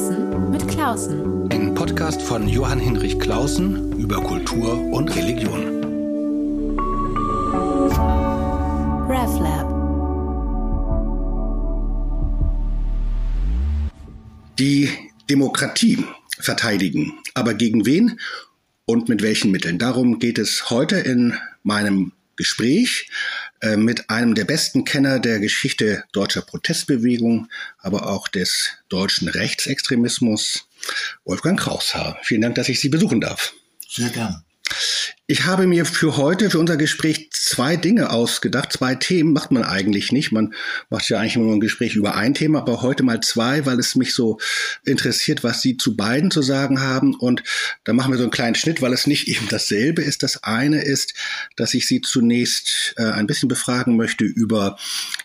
Klausen mit Klausen. Ein Podcast von Johann Hinrich Klausen über Kultur und Religion. RevLab. Die Demokratie verteidigen. Aber gegen wen und mit welchen Mitteln? Darum geht es heute in meinem Gespräch äh, mit einem der besten Kenner der Geschichte deutscher Protestbewegung, aber auch des deutschen Rechtsextremismus, Wolfgang Kraushaar. Vielen Dank, dass ich Sie besuchen darf. Sehr gerne. Ich habe mir für heute, für unser Gespräch zwei Dinge ausgedacht. Zwei Themen macht man eigentlich nicht. Man macht ja eigentlich immer ein Gespräch über ein Thema, aber heute mal zwei, weil es mich so interessiert, was Sie zu beiden zu sagen haben. Und da machen wir so einen kleinen Schnitt, weil es nicht eben dasselbe ist. Das eine ist, dass ich Sie zunächst äh, ein bisschen befragen möchte über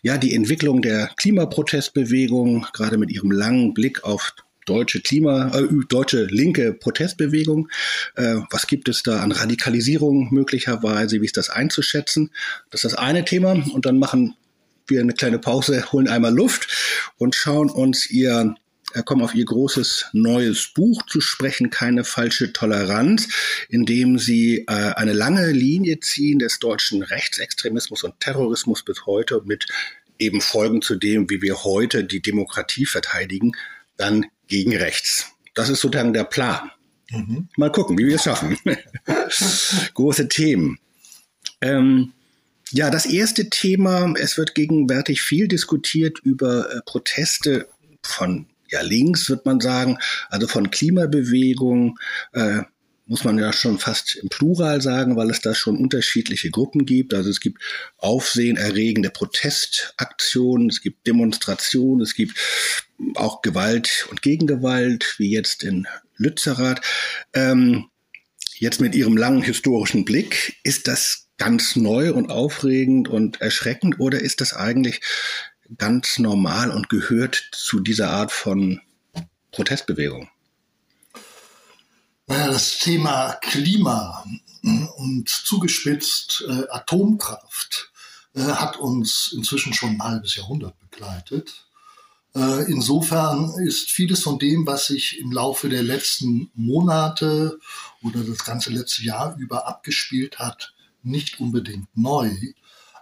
ja die Entwicklung der Klimaprotestbewegung, gerade mit Ihrem langen Blick auf deutsche Klima, äh, deutsche linke Protestbewegung. Äh, was gibt es da an Radikalisierung möglicherweise? Wie ist das einzuschätzen? Das ist das eine Thema. Und dann machen wir eine kleine Pause, holen einmal Luft und schauen uns ihr äh, kommen auf ihr großes neues Buch zu sprechen, keine falsche Toleranz, in dem sie äh, eine lange Linie ziehen des deutschen Rechtsextremismus und Terrorismus bis heute mit eben Folgen zu dem, wie wir heute die Demokratie verteidigen, dann gegen rechts. Das ist sozusagen der Plan. Mhm. Mal gucken, wie wir es schaffen. Große Themen. Ähm, ja, das erste Thema, es wird gegenwärtig viel diskutiert über äh, Proteste von ja, links, wird man sagen, also von Klimabewegung, äh, muss man ja schon fast im Plural sagen, weil es da schon unterschiedliche Gruppen gibt. Also es gibt aufsehenerregende Protestaktionen, es gibt Demonstrationen, es gibt auch Gewalt und Gegengewalt, wie jetzt in Lützerath. Ähm, jetzt mit Ihrem langen historischen Blick, ist das ganz neu und aufregend und erschreckend oder ist das eigentlich ganz normal und gehört zu dieser Art von Protestbewegung? Naja, das Thema Klima und zugespitzt äh, Atomkraft äh, hat uns inzwischen schon ein halbes Jahrhundert begleitet. Äh, insofern ist vieles von dem, was sich im Laufe der letzten Monate oder das ganze letzte Jahr über abgespielt hat, nicht unbedingt neu.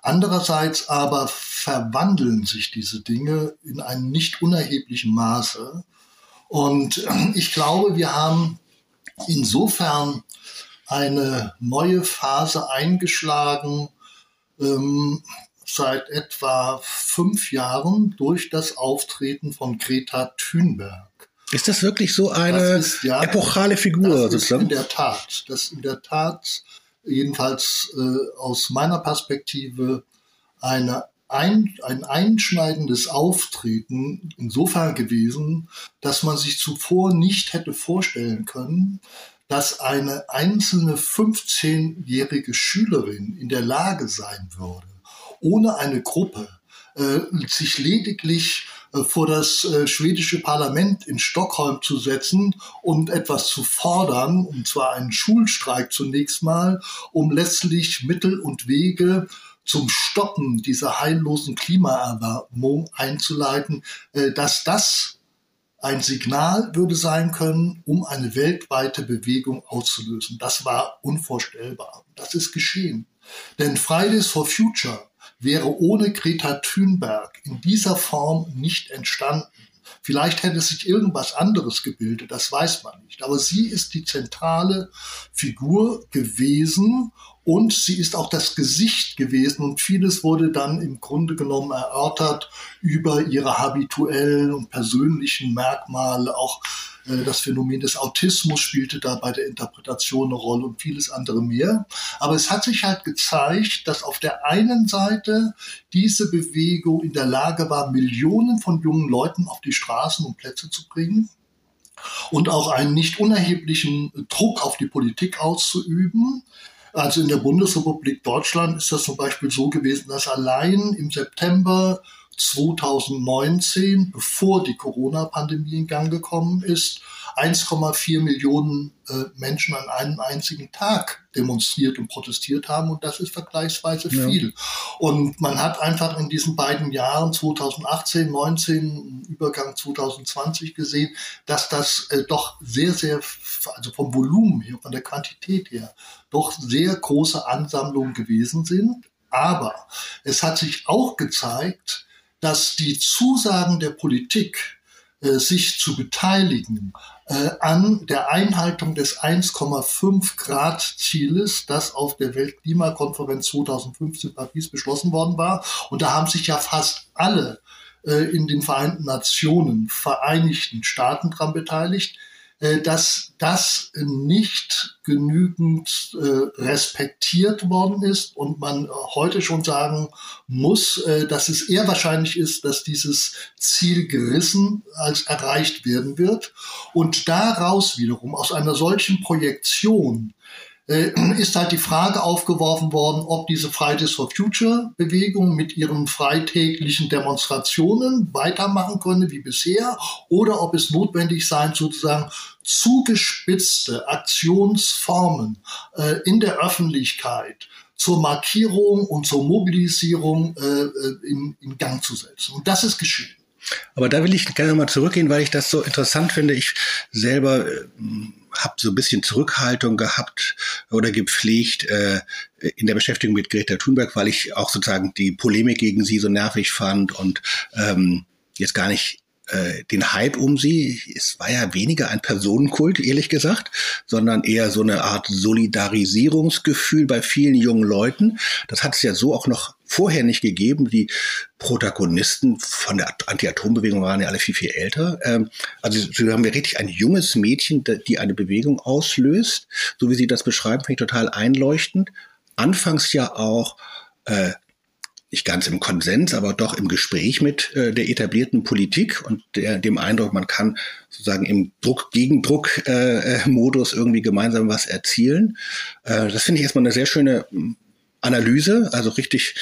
Andererseits aber verwandeln sich diese Dinge in einem nicht unerheblichen Maße. Und ich glaube, wir haben insofern eine neue Phase eingeschlagen ähm, seit etwa fünf Jahren durch das Auftreten von Greta Thunberg. Ist das wirklich so eine ist, ja, epochale Figur? Das ist in der Tat. Das ist in der Tat jedenfalls äh, aus meiner Perspektive eine ein, ein einschneidendes Auftreten insofern gewesen, dass man sich zuvor nicht hätte vorstellen können, dass eine einzelne 15-jährige Schülerin in der Lage sein würde, ohne eine Gruppe, äh, sich lediglich äh, vor das äh, schwedische Parlament in Stockholm zu setzen und etwas zu fordern, und zwar einen Schulstreik zunächst mal, um letztlich Mittel und Wege zum Stoppen dieser heillosen Klimaerwärmung einzuleiten, äh, dass das ein Signal würde sein können, um eine weltweite Bewegung auszulösen. Das war unvorstellbar. Das ist geschehen. Denn Fridays for Future wäre ohne Greta Thunberg in dieser Form nicht entstanden. Vielleicht hätte sich irgendwas anderes gebildet, das weiß man nicht. Aber sie ist die zentrale Figur gewesen und sie ist auch das Gesicht gewesen und vieles wurde dann im Grunde genommen erörtert über ihre habituellen und persönlichen Merkmale. Auch das Phänomen des Autismus spielte da bei der Interpretation eine Rolle und vieles andere mehr. Aber es hat sich halt gezeigt, dass auf der einen Seite diese Bewegung in der Lage war, Millionen von jungen Leuten auf die Straßen und Plätze zu bringen und auch einen nicht unerheblichen Druck auf die Politik auszuüben. Also in der Bundesrepublik Deutschland ist das zum Beispiel so gewesen, dass allein im September 2019, bevor die Corona-Pandemie in Gang gekommen ist, 1,4 Millionen äh, Menschen an einem einzigen Tag demonstriert und protestiert haben und das ist vergleichsweise ja. viel. Und man hat einfach in diesen beiden Jahren 2018, 19, Übergang 2020 gesehen, dass das äh, doch sehr, sehr, also vom Volumen her, von der Quantität her, doch sehr große Ansammlungen gewesen sind. Aber es hat sich auch gezeigt, dass die Zusagen der Politik, äh, sich zu beteiligen äh, an der Einhaltung des 1,5 Grad Zieles, das auf der Weltklimakonferenz 2015 in Paris beschlossen worden war. Und da haben sich ja fast alle äh, in den Vereinten Nationen Vereinigten Staaten dran beteiligt. Äh, dass das nicht genügend äh, respektiert worden ist und man heute schon sagen muss, äh, dass es eher wahrscheinlich ist, dass dieses Ziel gerissen als erreicht werden wird. Und daraus wiederum, aus einer solchen Projektion, ist halt die Frage aufgeworfen worden, ob diese Fridays for Future Bewegung mit ihren freitäglichen Demonstrationen weitermachen könne wie bisher oder ob es notwendig sein, sozusagen zugespitzte Aktionsformen äh, in der Öffentlichkeit zur Markierung und zur Mobilisierung äh, äh in, in Gang zu setzen. Und das ist geschehen. Aber da will ich gerne mal zurückgehen, weil ich das so interessant finde. Ich selber äh, habe so ein bisschen Zurückhaltung gehabt oder gepflegt äh, in der Beschäftigung mit Greta Thunberg, weil ich auch sozusagen die Polemik gegen sie so nervig fand und ähm, jetzt gar nicht äh, den Hype um sie. Es war ja weniger ein Personenkult, ehrlich gesagt, sondern eher so eine Art Solidarisierungsgefühl bei vielen jungen Leuten. Das hat es ja so auch noch vorher nicht gegeben. Die Protagonisten von der Anti-Atom-Bewegung waren ja alle viel, viel älter. Ähm, also so haben wir richtig ein junges Mädchen, die eine Bewegung auslöst. So wie Sie das beschreiben, finde ich total einleuchtend. Anfangs ja auch äh, nicht ganz im Konsens, aber doch im Gespräch mit äh, der etablierten Politik und der, dem Eindruck, man kann sozusagen im Druck-Gegendruck-Modus äh, irgendwie gemeinsam was erzielen. Äh, das finde ich erstmal eine sehr schöne hm, Analyse, also richtig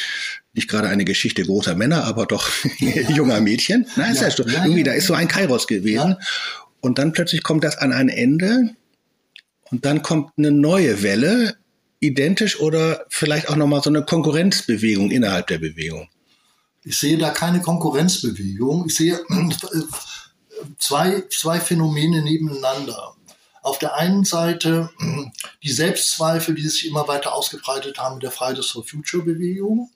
nicht gerade eine Geschichte großer Männer, aber doch junger Mädchen. Na, ist ja, ja so. Ja, irgendwie, da ist so ein Kairos gewesen. Und dann plötzlich kommt das an ein Ende und dann kommt eine neue Welle, identisch oder vielleicht auch nochmal so eine Konkurrenzbewegung innerhalb der Bewegung? Ich sehe da keine Konkurrenzbewegung. Ich sehe zwei, zwei Phänomene nebeneinander. Auf der einen Seite die Selbstzweifel, die sich immer weiter ausgebreitet haben mit der Fridays for Future Bewegung,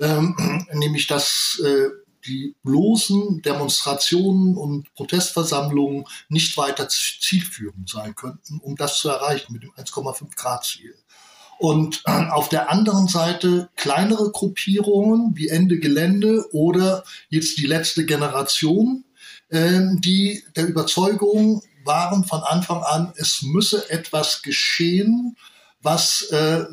ähm, nämlich dass äh, die bloßen Demonstrationen und Protestversammlungen nicht weiter zielführend sein könnten, um das zu erreichen mit dem 1,5 Grad Ziel. Und äh, auf der anderen Seite kleinere Gruppierungen wie Ende Gelände oder jetzt die letzte Generation, äh, die der Überzeugung waren von Anfang an, es müsse etwas geschehen, was, äh,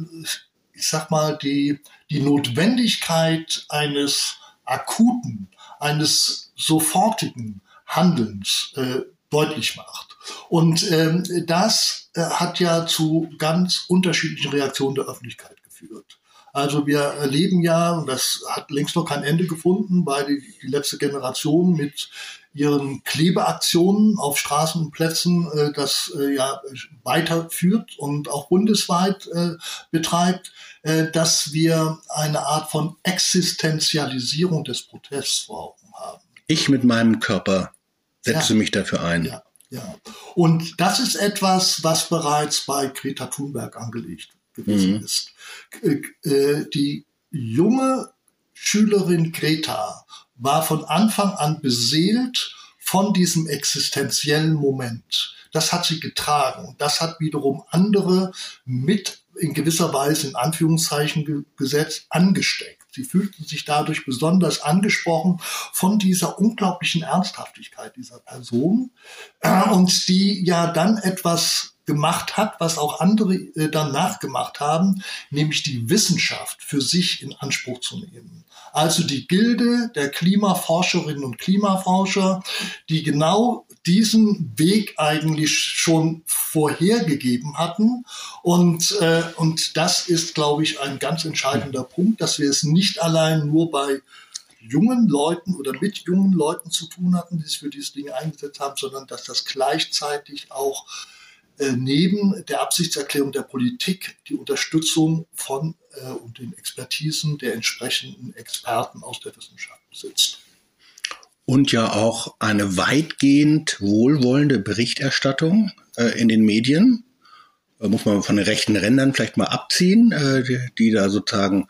ich sag mal, die, die Notwendigkeit eines akuten, eines sofortigen Handelns äh, deutlich macht. Und ähm, das äh, hat ja zu ganz unterschiedlichen Reaktionen der Öffentlichkeit geführt. Also wir erleben ja, und das hat längst noch kein Ende gefunden, weil die, die letzte Generation mit ihren Klebeaktionen auf Straßen und Plätzen äh, das äh, ja weiterführt und auch bundesweit äh, betreibt, äh, dass wir eine Art von Existenzialisierung des Protests vor Augen haben. Ich mit meinem Körper setze ja. mich dafür ein. Ja. Ja, und das ist etwas, was bereits bei Greta Thunberg angelegt gewesen mhm. ist. Äh, äh, die junge Schülerin Greta war von Anfang an beseelt von diesem existenziellen Moment. Das hat sie getragen. Das hat wiederum andere mit in gewisser Weise in Anführungszeichen gesetzt angesteckt. Sie fühlten sich dadurch besonders angesprochen von dieser unglaublichen Ernsthaftigkeit dieser Person äh, und die ja dann etwas gemacht hat, was auch andere äh, dann nachgemacht haben, nämlich die Wissenschaft für sich in Anspruch zu nehmen. Also die Gilde der Klimaforscherinnen und Klimaforscher, die genau diesen Weg eigentlich schon vorhergegeben hatten. Und, äh, und das ist, glaube ich, ein ganz entscheidender Punkt, dass wir es nicht allein nur bei jungen Leuten oder mit jungen Leuten zu tun hatten, die sich für diese Dinge eingesetzt haben, sondern dass das gleichzeitig auch äh, neben der Absichtserklärung der Politik die Unterstützung von äh, und den Expertisen der entsprechenden Experten aus der Wissenschaft besitzt. Und ja auch eine weitgehend wohlwollende Berichterstattung äh, in den Medien äh, muss man von den rechten Rändern vielleicht mal abziehen, äh, die, die da sozusagen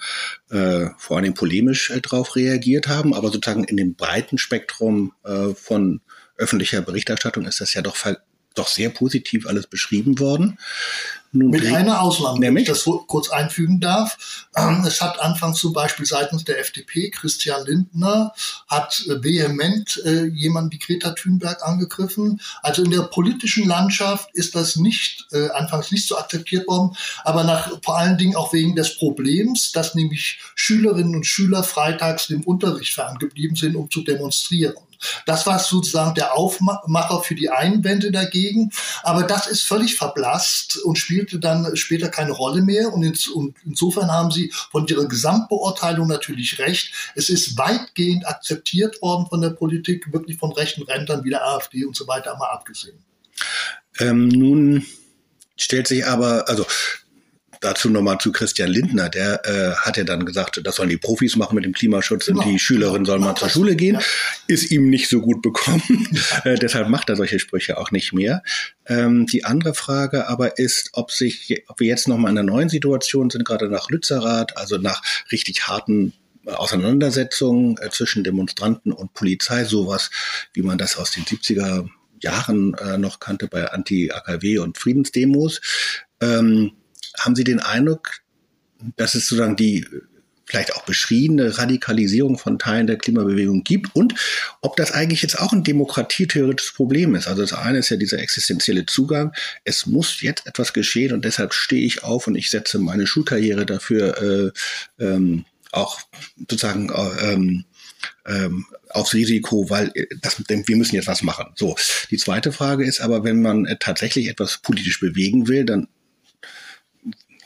äh, vor allem polemisch äh, drauf reagiert haben, aber sozusagen in dem breiten Spektrum äh, von öffentlicher Berichterstattung ist das ja doch doch sehr positiv alles beschrieben worden. Mit einer Ausnahme, wenn ich das kurz einfügen darf. Ähm, es hat anfangs zum Beispiel seitens der FDP, Christian Lindner, hat äh, vehement äh, jemanden wie Greta Thunberg angegriffen. Also in der politischen Landschaft ist das nicht, äh, anfangs nicht so akzeptiert worden, aber nach, vor allen Dingen auch wegen des Problems, dass nämlich Schülerinnen und Schüler freitags dem Unterricht ferngeblieben sind, um zu demonstrieren. Das war sozusagen der Aufmacher für die Einwände dagegen. Aber das ist völlig verblasst und spielte dann später keine Rolle mehr. Und, ins, und insofern haben Sie von Ihrer Gesamtbeurteilung natürlich recht. Es ist weitgehend akzeptiert worden von der Politik, wirklich von rechten Rändern wie der AfD und so weiter mal abgesehen. Ähm, nun stellt sich aber, also dazu nochmal zu Christian Lindner, der äh, hat ja dann gesagt, das sollen die Profis machen mit dem Klimaschutz genau. und die Schülerin soll mal zur Schule gehen. Ja. Ist ihm nicht so gut bekommen. äh, deshalb macht er solche Sprüche auch nicht mehr. Ähm, die andere Frage aber ist, ob sich, ob wir jetzt nochmal in einer neuen Situation sind, gerade nach Lützerath, also nach richtig harten Auseinandersetzungen äh, zwischen Demonstranten und Polizei, sowas, wie man das aus den 70er Jahren äh, noch kannte bei Anti-AKW und Friedensdemos. Ähm, haben Sie den Eindruck, dass es sozusagen die vielleicht auch beschriebene Radikalisierung von Teilen der Klimabewegung gibt und ob das eigentlich jetzt auch ein demokratietheoretisches Problem ist. Also das eine ist ja dieser existenzielle Zugang. Es muss jetzt etwas geschehen und deshalb stehe ich auf und ich setze meine Schulkarriere dafür äh, ähm, auch sozusagen äh, ähm, ähm, aufs Risiko, weil äh, das, wir müssen jetzt was machen. So, die zweite Frage ist aber, wenn man äh, tatsächlich etwas politisch bewegen will, dann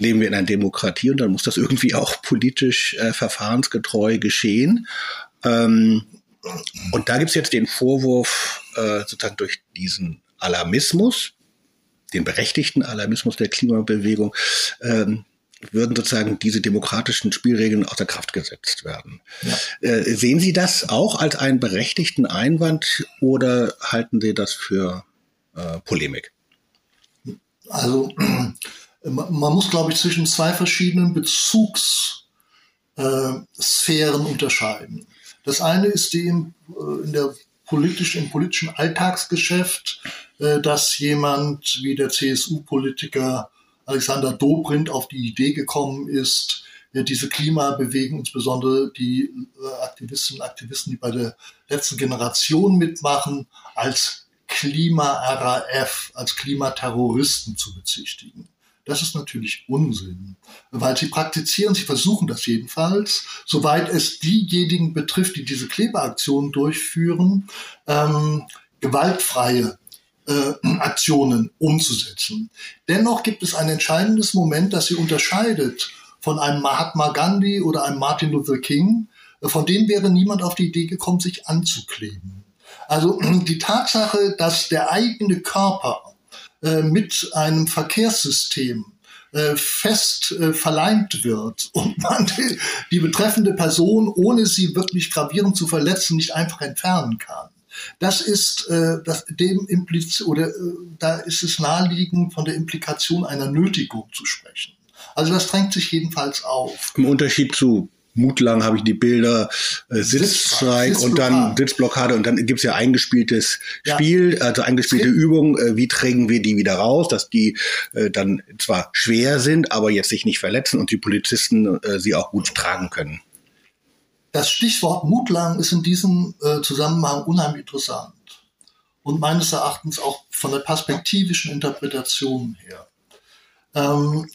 leben wir in einer Demokratie und dann muss das irgendwie auch politisch äh, verfahrensgetreu geschehen. Ähm, und da gibt es jetzt den Vorwurf, äh, sozusagen durch diesen Alarmismus, den berechtigten Alarmismus der Klimabewegung, ähm, würden sozusagen diese demokratischen Spielregeln außer Kraft gesetzt werden. Ja. Äh, sehen Sie das auch als einen berechtigten Einwand oder halten Sie das für äh, Polemik? Also man muss, glaube ich, zwischen zwei verschiedenen Bezugssphären äh, unterscheiden. Das eine ist die in, äh, in der politischen, im politischen Alltagsgeschäft, äh, dass jemand wie der CSU-Politiker Alexander Dobrindt auf die Idee gekommen ist, diese Klimabewegung, insbesondere die Aktivistinnen und Aktivisten, die bei der letzten Generation mitmachen, als Klima-RAF, als Klimaterroristen zu bezichtigen. Das ist natürlich Unsinn, weil sie praktizieren, sie versuchen das jedenfalls, soweit es diejenigen betrifft, die diese Klebeaktionen durchführen, ähm, gewaltfreie äh, Aktionen umzusetzen. Dennoch gibt es ein entscheidendes Moment, das sie unterscheidet von einem Mahatma Gandhi oder einem Martin Luther King. Von denen wäre niemand auf die Idee gekommen, sich anzukleben. Also die Tatsache, dass der eigene Körper mit einem Verkehrssystem äh, fest äh, verleimt wird und man die, die betreffende Person, ohne sie wirklich gravierend zu verletzen, nicht einfach entfernen kann. Das ist äh, das, dem impliz oder äh, da ist es naheliegend, von der Implikation einer Nötigung zu sprechen. Also das drängt sich jedenfalls auf. Im Unterschied zu Mutlang habe ich die Bilder, äh, Sitzstreik und dann Sitzblockade und dann gibt's ja eingespieltes ja. Spiel, also eingespielte Übung, äh, wie trägen wir die wieder raus, dass die äh, dann zwar schwer sind, aber jetzt sich nicht verletzen und die Polizisten äh, sie auch gut tragen können. Das Stichwort Mutlang ist in diesem äh, Zusammenhang unheimlich interessant und meines Erachtens auch von der perspektivischen Interpretation her. Ähm,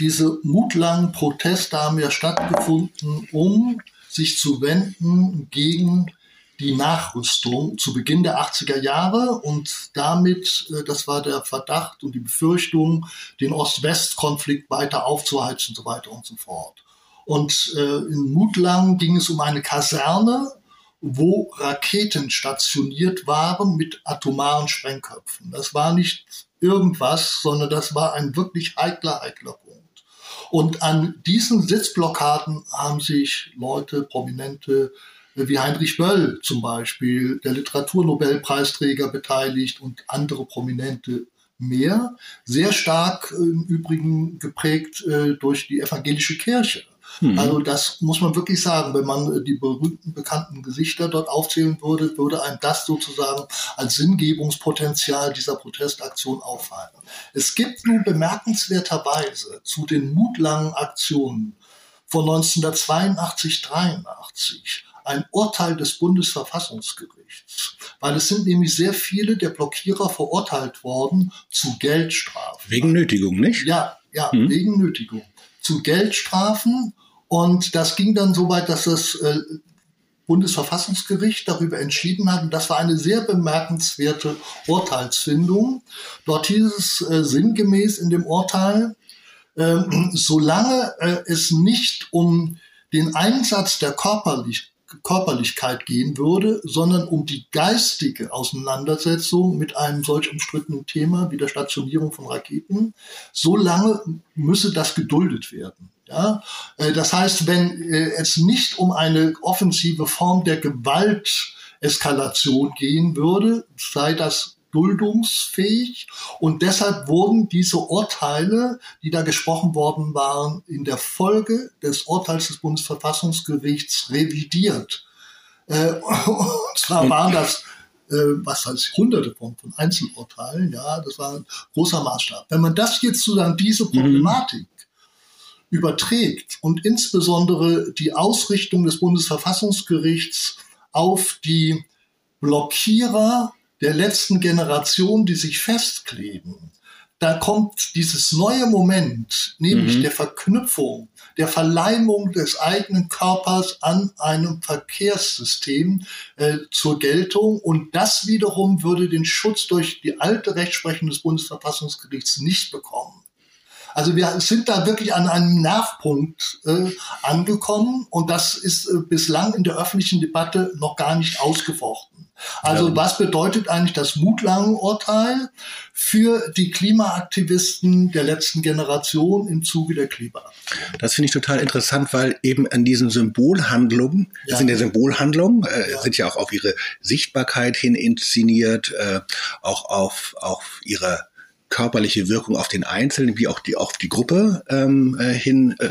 diese mutlangen Proteste haben ja stattgefunden, um sich zu wenden gegen die Nachrüstung zu Beginn der 80er Jahre und damit, äh, das war der Verdacht und die Befürchtung, den Ost-West-Konflikt weiter aufzuheizen und so weiter und so fort. Und äh, in Mutlang ging es um eine Kaserne, wo Raketen stationiert waren mit atomaren Sprengköpfen. Das war nicht irgendwas, sondern das war ein wirklich heikler, heikler Punkt. Und an diesen Sitzblockaden haben sich Leute, Prominente, wie Heinrich Böll zum Beispiel, der Literaturnobelpreisträger beteiligt und andere Prominente mehr, sehr stark im Übrigen geprägt äh, durch die evangelische Kirche. Mhm. Also das muss man wirklich sagen. Wenn man die berühmten, bekannten Gesichter dort aufzählen würde, würde einem das sozusagen als Sinngebungspotenzial dieser Protestaktion auffallen. Es gibt nun bemerkenswerterweise zu den mutlangen Aktionen von 1982, 83 ein Urteil des Bundesverfassungsgerichts, weil es sind nämlich sehr viele der Blockierer verurteilt worden zu Geldstrafen. Wegen Nötigung, nicht? Ja, ja, hm. wegen Nötigung. Zu Geldstrafen und das ging dann so weit, dass das äh, Bundesverfassungsgericht darüber entschieden hat. Und das war eine sehr bemerkenswerte Urteilsfindung. Dort hieß es äh, sinngemäß in dem Urteil, äh, solange es nicht um den Einsatz der Körperlich Körperlichkeit gehen würde, sondern um die geistige Auseinandersetzung mit einem solch umstrittenen Thema wie der Stationierung von Raketen, so lange müsse das geduldet werden. Ja, äh, das heißt, wenn äh, es nicht um eine offensive Form der Gewalteskalation gehen würde, sei das duldungsfähig und deshalb wurden diese Urteile, die da gesprochen worden waren, in der Folge des Urteils des Bundesverfassungsgerichts revidiert. Äh, und zwar waren das was heißt hunderte von, von Einzelurteilen, ja, das war ein großer Maßstab. Wenn man das jetzt sozusagen diese mhm. Problematik überträgt und insbesondere die Ausrichtung des Bundesverfassungsgerichts auf die Blockierer der letzten Generation, die sich festkleben, da kommt dieses neue Moment, nämlich mhm. der Verknüpfung, der Verleimung des eigenen Körpers an einem Verkehrssystem äh, zur Geltung. Und das wiederum würde den Schutz durch die alte Rechtsprechung des Bundesverfassungsgerichts nicht bekommen. Also wir sind da wirklich an einem Nervpunkt äh, angekommen und das ist äh, bislang in der öffentlichen Debatte noch gar nicht ausgefochten. Also ja. was bedeutet eigentlich das Mutlangen-Urteil für die Klimaaktivisten der letzten Generation im Zuge der Klimaaktion? Das finde ich total interessant, weil eben an diesen Symbolhandlungen, ja. sind ja Symbolhandlungen, äh, ja. sind ja auch auf ihre Sichtbarkeit hin inszeniert, äh, auch auf, auf ihre körperliche Wirkung auf den Einzelnen wie auch die auf die Gruppe ähm, äh, hin äh,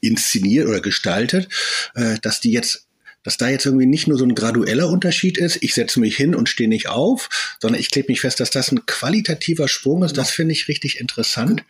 inszeniert oder gestaltet, äh, dass die jetzt dass da jetzt irgendwie nicht nur so ein gradueller Unterschied ist, ich setze mich hin und stehe nicht auf, sondern ich klebe mich fest, dass das ein qualitativer Sprung ist. Das finde ich richtig interessant.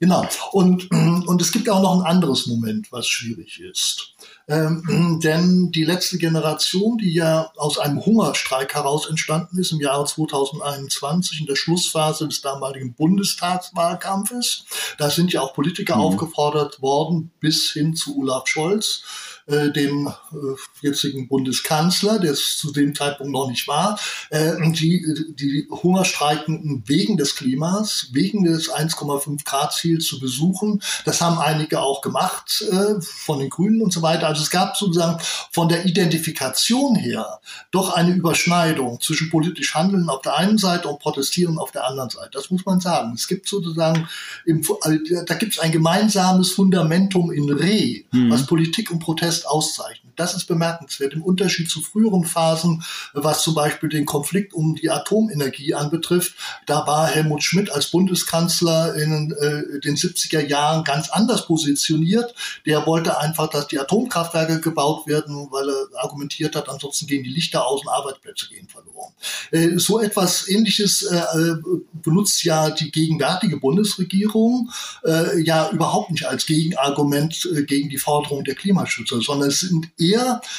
Genau. Und, und es gibt auch noch ein anderes Moment, was schwierig ist. Ähm, denn die letzte Generation, die ja aus einem Hungerstreik heraus entstanden ist im Jahre 2021 in der Schlussphase des damaligen Bundestagswahlkampfes, da sind ja auch Politiker mhm. aufgefordert worden, bis hin zu Olaf Scholz, äh, dem äh, jetzigen Bundeskanzler, der es zu dem Zeitpunkt noch nicht war, äh, die, die Hungerstreikenden wegen des Klimas, wegen des 1,5 Grad Ziels zu besuchen. Das haben einige auch gemacht äh, von den Grünen und so weiter. Also es gab sozusagen von der Identifikation her doch eine Überschneidung zwischen politisch Handeln auf der einen Seite und Protestieren auf der anderen Seite. Das muss man sagen. Es gibt sozusagen, im, äh, da gibt es ein gemeinsames Fundamentum in Re, mhm. was Politik und Protest Protest auszeichnet. Das ist bemerkenswert. Im Unterschied zu früheren Phasen, was zum Beispiel den Konflikt um die Atomenergie anbetrifft, da war Helmut Schmidt als Bundeskanzler in äh, den 70er Jahren ganz anders positioniert. Der wollte einfach, dass die Atomkraftwerke gebaut werden, weil er argumentiert hat, ansonsten gehen die Lichter aus und Arbeitsplätze gehen verloren. Äh, so etwas Ähnliches äh, äh benutzt ja die gegenwärtige Bundesregierung äh, ja überhaupt nicht als Gegenargument äh, gegen die Forderung der Klimaschützer, sondern es sind eher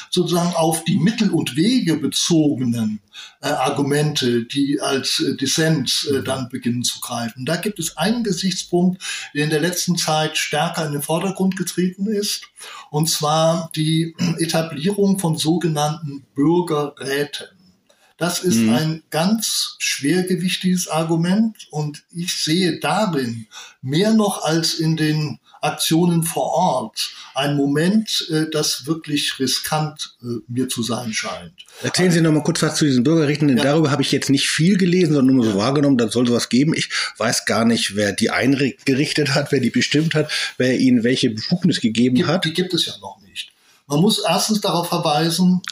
sozusagen auf die Mittel und Wege bezogenen äh, Argumente, die als äh, Dissens äh, dann beginnen zu greifen. Da gibt es einen Gesichtspunkt, der in der letzten Zeit stärker in den Vordergrund getreten ist, und zwar die Etablierung von sogenannten Bürgerräten. Das ist mhm. ein ganz schwergewichtiges Argument und ich sehe darin mehr noch als in den Aktionen vor Ort ein Moment, äh, das wirklich riskant äh, mir zu sein scheint. Erzählen Sie noch mal kurz was zu diesen Bürgerrechten, denn ja. darüber habe ich jetzt nicht viel gelesen, sondern nur so wahrgenommen, da soll sowas geben. Ich weiß gar nicht, wer die eingerichtet hat, wer die bestimmt hat, wer ihnen welche Befugnis gegeben die, hat. Die gibt es ja noch nicht. Man muss erstens darauf verweisen,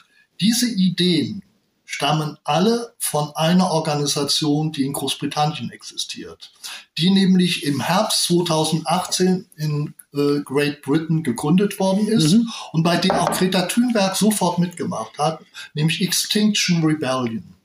diese Ideen stammen alle von einer Organisation, die in Großbritannien existiert, die nämlich im Herbst 2018 in äh, Great Britain gegründet worden ist mhm. und bei der auch Greta Thunberg sofort mitgemacht hat, nämlich Extinction Rebellion.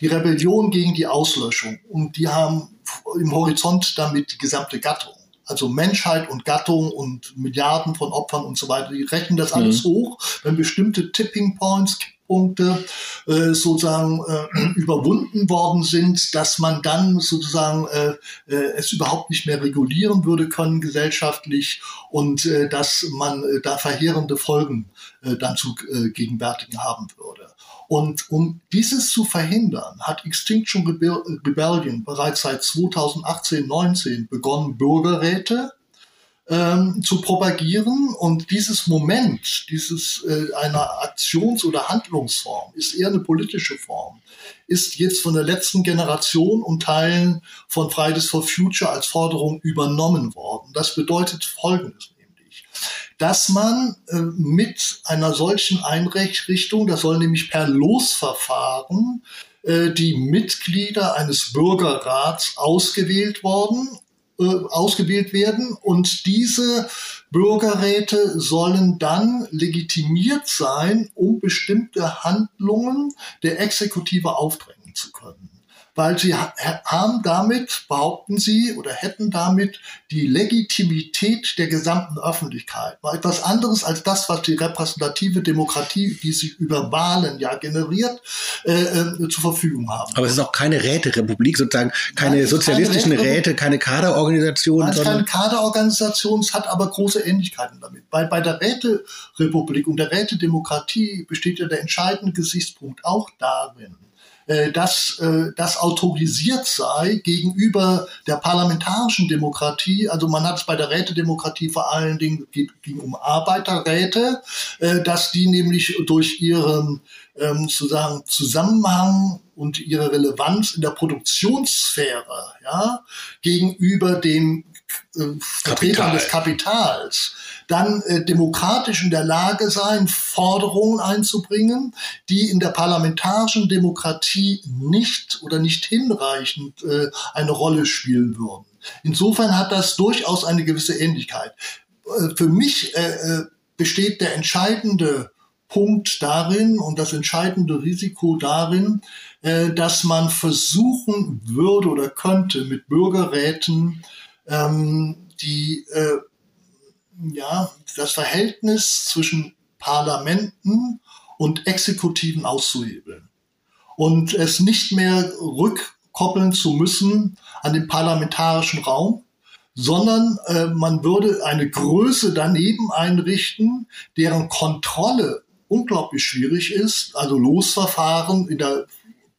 Die Rebellion gegen die Auslöschung. Und die haben im Horizont damit die gesamte Gattung also Menschheit und Gattung und Milliarden von Opfern und so weiter, die rechnen das alles mhm. hoch, wenn bestimmte Tipping Points, Punkte äh, sozusagen äh, überwunden worden sind, dass man dann sozusagen äh, äh, es überhaupt nicht mehr regulieren würde können gesellschaftlich und äh, dass man äh, da verheerende Folgen dann zu gegenwärtigen haben würde. Und um dieses zu verhindern, hat Extinction Rebellion bereits seit 2018, 19 begonnen, Bürgerräte ähm, zu propagieren. Und dieses Moment, dieses äh, einer Aktions- oder Handlungsform, ist eher eine politische Form, ist jetzt von der letzten Generation und Teilen von Fridays for Future als Forderung übernommen worden. Das bedeutet Folgendes nämlich dass man äh, mit einer solchen Einrichtung, das soll nämlich per Losverfahren, äh, die Mitglieder eines Bürgerrats ausgewählt worden ausgewählt werden. Und diese Bürgerräte sollen dann legitimiert sein, um bestimmte Handlungen der Exekutive aufdrängen zu können weil sie haben damit, behaupten sie, oder hätten damit die Legitimität der gesamten Öffentlichkeit. War etwas anderes als das, was die repräsentative Demokratie, die sich über Wahlen ja generiert, äh, äh, zur Verfügung haben. Aber es ist auch keine Räterepublik, sozusagen keine Nein, sozialistischen keine Räte, keine Kaderorganisation. Nein, keine Kaderorganisation, es hat aber große Ähnlichkeiten damit. Weil bei der Räterepublik und der Rätedemokratie besteht ja der entscheidende Gesichtspunkt auch darin, dass äh, das autorisiert sei gegenüber der parlamentarischen Demokratie. Also man hat es bei der Rätedemokratie vor allen Dingen ging um Arbeiterräte, äh, dass die nämlich durch ihren ähm, sozusagen Zusammenhang und ihre Relevanz in der Produktionssphäre ja, gegenüber den äh, Vertretern des Kapitals dann äh, demokratisch in der Lage sein, Forderungen einzubringen, die in der parlamentarischen Demokratie nicht oder nicht hinreichend äh, eine Rolle spielen würden. Insofern hat das durchaus eine gewisse Ähnlichkeit. Äh, für mich äh, äh, besteht der entscheidende Punkt darin und das entscheidende Risiko darin, äh, dass man versuchen würde oder könnte mit Bürgerräten ähm, die äh, ja, das Verhältnis zwischen Parlamenten und Exekutiven auszuhebeln und es nicht mehr rückkoppeln zu müssen an den parlamentarischen Raum, sondern äh, man würde eine Größe daneben einrichten, deren Kontrolle unglaublich schwierig ist, also Losverfahren in der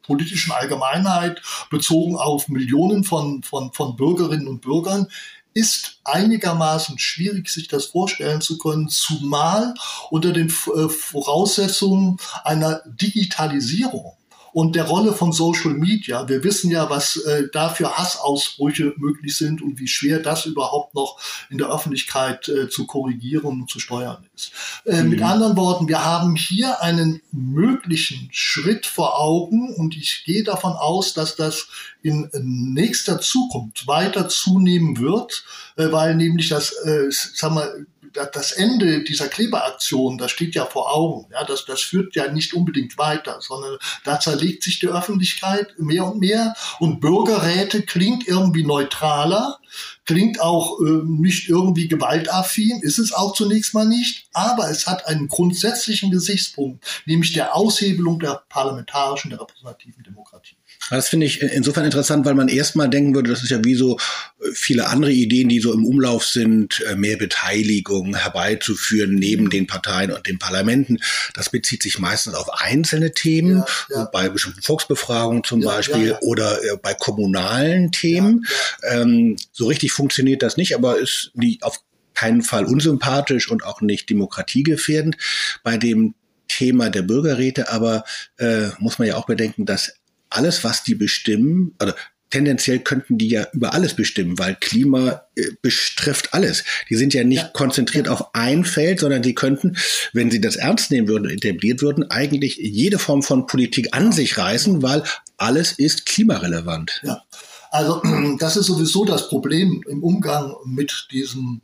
politischen Allgemeinheit bezogen auf Millionen von, von, von Bürgerinnen und Bürgern ist einigermaßen schwierig, sich das vorstellen zu können, zumal unter den äh, Voraussetzungen einer Digitalisierung und der Rolle von Social Media. Wir wissen ja, was äh, da für Hassausbrüche möglich sind und wie schwer das überhaupt noch in der Öffentlichkeit äh, zu korrigieren und zu steuern ist. Äh, mhm. Mit anderen Worten, wir haben hier einen möglichen Schritt vor Augen und ich gehe davon aus, dass das in nächster Zukunft weiter zunehmen wird, äh, weil nämlich das, äh, sagen wir, das Ende dieser Kleberaktion, das steht ja vor Augen. Ja, das, das führt ja nicht unbedingt weiter, sondern da zerlegt sich die Öffentlichkeit mehr und mehr und Bürgerräte klingt irgendwie neutraler, klingt auch äh, nicht irgendwie gewaltaffin, ist es auch zunächst mal nicht, aber es hat einen grundsätzlichen Gesichtspunkt, nämlich der Aushebelung der parlamentarischen, der repräsentativen Demokratie. Das finde ich insofern interessant, weil man erstmal denken würde, das ist ja wie so äh, viele andere Ideen, die so im Umlauf sind, äh, mehr Beteiligung herbeizuführen neben den Parteien und den Parlamenten. Das bezieht sich meistens auf einzelne Themen, ja, ja. bei bestimmten Volksbefragungen zum ja, Beispiel oder äh, bei kommunalen Themen. Ähm, so richtig funktioniert das nicht, aber ist die auf keinen Fall unsympathisch und auch nicht demokratiegefährdend. Bei dem Thema der Bürgerräte aber äh, muss man ja auch bedenken, dass alles, was die bestimmen, oder tendenziell könnten die ja über alles bestimmen, weil Klima äh, betrifft alles. Die sind ja nicht ja. konzentriert auf ein Feld, sondern die könnten, wenn sie das ernst nehmen würden und etabliert würden, eigentlich jede Form von Politik an sich reißen, weil alles ist klimarelevant. Ja, also das ist sowieso das Problem im Umgang mit diesem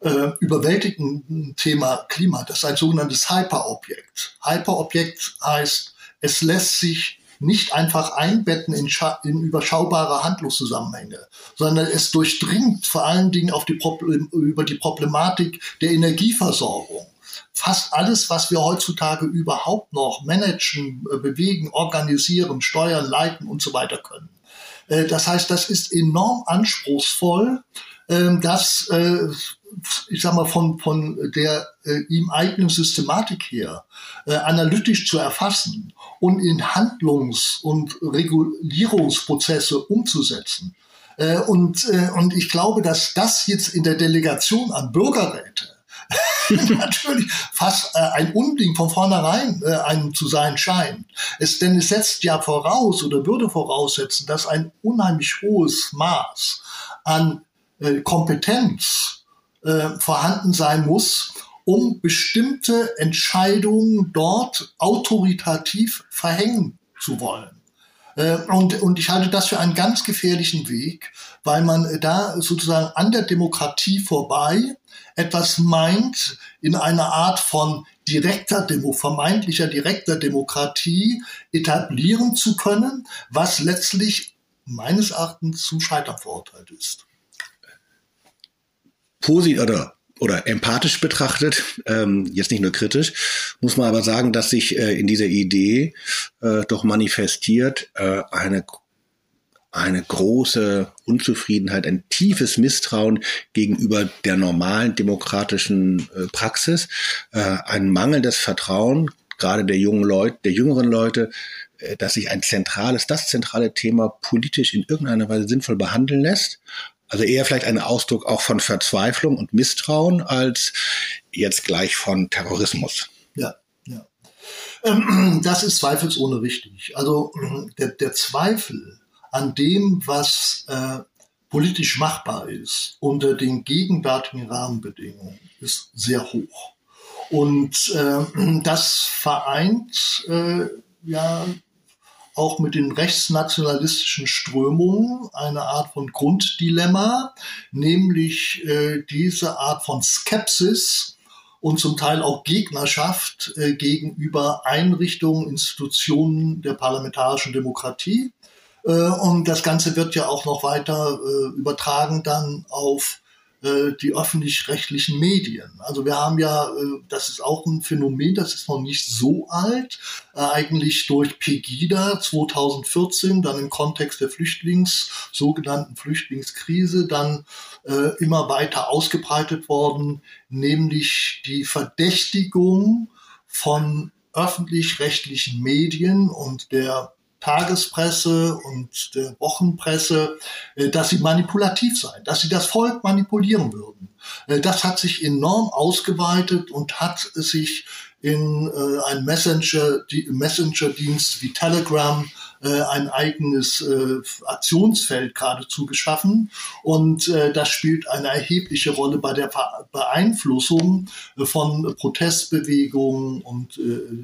äh, überwältigenden Thema Klima. Das ist ein sogenanntes Hyperobjekt. Hyperobjekt heißt, es lässt sich nicht einfach einbetten in, in überschaubare Handlungszusammenhänge, sondern es durchdringt vor allen Dingen auf die über die Problematik der Energieversorgung. Fast alles, was wir heutzutage überhaupt noch managen, äh, bewegen, organisieren, steuern, leiten und so weiter können. Äh, das heißt, das ist enorm anspruchsvoll, ähm, das äh, ich sag mal, von, von der äh, ihm eigenen Systematik her äh, analytisch zu erfassen und in Handlungs- und Regulierungsprozesse umzusetzen. Äh, und, äh, und ich glaube, dass das jetzt in der Delegation an Bürgerräte natürlich fast äh, ein Unding von vornherein äh, einem zu sein scheint. Es, denn es setzt ja voraus oder würde voraussetzen, dass ein unheimlich hohes Maß an äh, Kompetenz äh, vorhanden sein muss, um bestimmte Entscheidungen dort autoritativ verhängen zu wollen. Äh, und, und ich halte das für einen ganz gefährlichen Weg, weil man da sozusagen an der Demokratie vorbei etwas meint, in einer Art von direkter Demo, vermeintlicher direkter Demokratie etablieren zu können, was letztlich meines Erachtens zum Scheitern verurteilt ist positiv oder oder empathisch betrachtet, ähm, jetzt nicht nur kritisch, muss man aber sagen, dass sich äh, in dieser Idee äh, doch manifestiert äh, eine eine große Unzufriedenheit, ein tiefes Misstrauen gegenüber der normalen demokratischen äh, Praxis, äh, ein mangelndes Vertrauen, gerade der jungen Leute, der jüngeren Leute, äh, dass sich ein zentrales, das zentrale Thema politisch in irgendeiner Weise sinnvoll behandeln lässt also eher vielleicht ein Ausdruck auch von Verzweiflung und Misstrauen als jetzt gleich von Terrorismus. Ja, ja. Ähm, das ist zweifelsohne richtig. Also der, der Zweifel an dem, was äh, politisch machbar ist unter den gegenwärtigen Rahmenbedingungen, ist sehr hoch. Und äh, das vereint äh, ja auch mit den rechtsnationalistischen Strömungen eine Art von Grunddilemma, nämlich äh, diese Art von Skepsis und zum Teil auch Gegnerschaft äh, gegenüber Einrichtungen, Institutionen der parlamentarischen Demokratie. Äh, und das Ganze wird ja auch noch weiter äh, übertragen dann auf die öffentlich-rechtlichen Medien. Also wir haben ja, äh, das ist auch ein Phänomen, das ist noch nicht so alt, äh, eigentlich durch Pegida 2014, dann im Kontext der Flüchtlings, sogenannten Flüchtlingskrise, dann immer weiter ausgebreitet worden, nämlich die Verdächtigung von öffentlich-rechtlichen Medien und der Tagespresse und der Wochenpresse, äh, dass sie manipulativ seien, dass sie das Volk manipulieren würden. Äh, das hat sich enorm ausgeweitet und hat sich in äh, ein Messenger, Messenger-Dienst wie Telegram ein eigenes Aktionsfeld geradezu geschaffen. Und das spielt eine erhebliche Rolle bei der Beeinflussung von Protestbewegungen und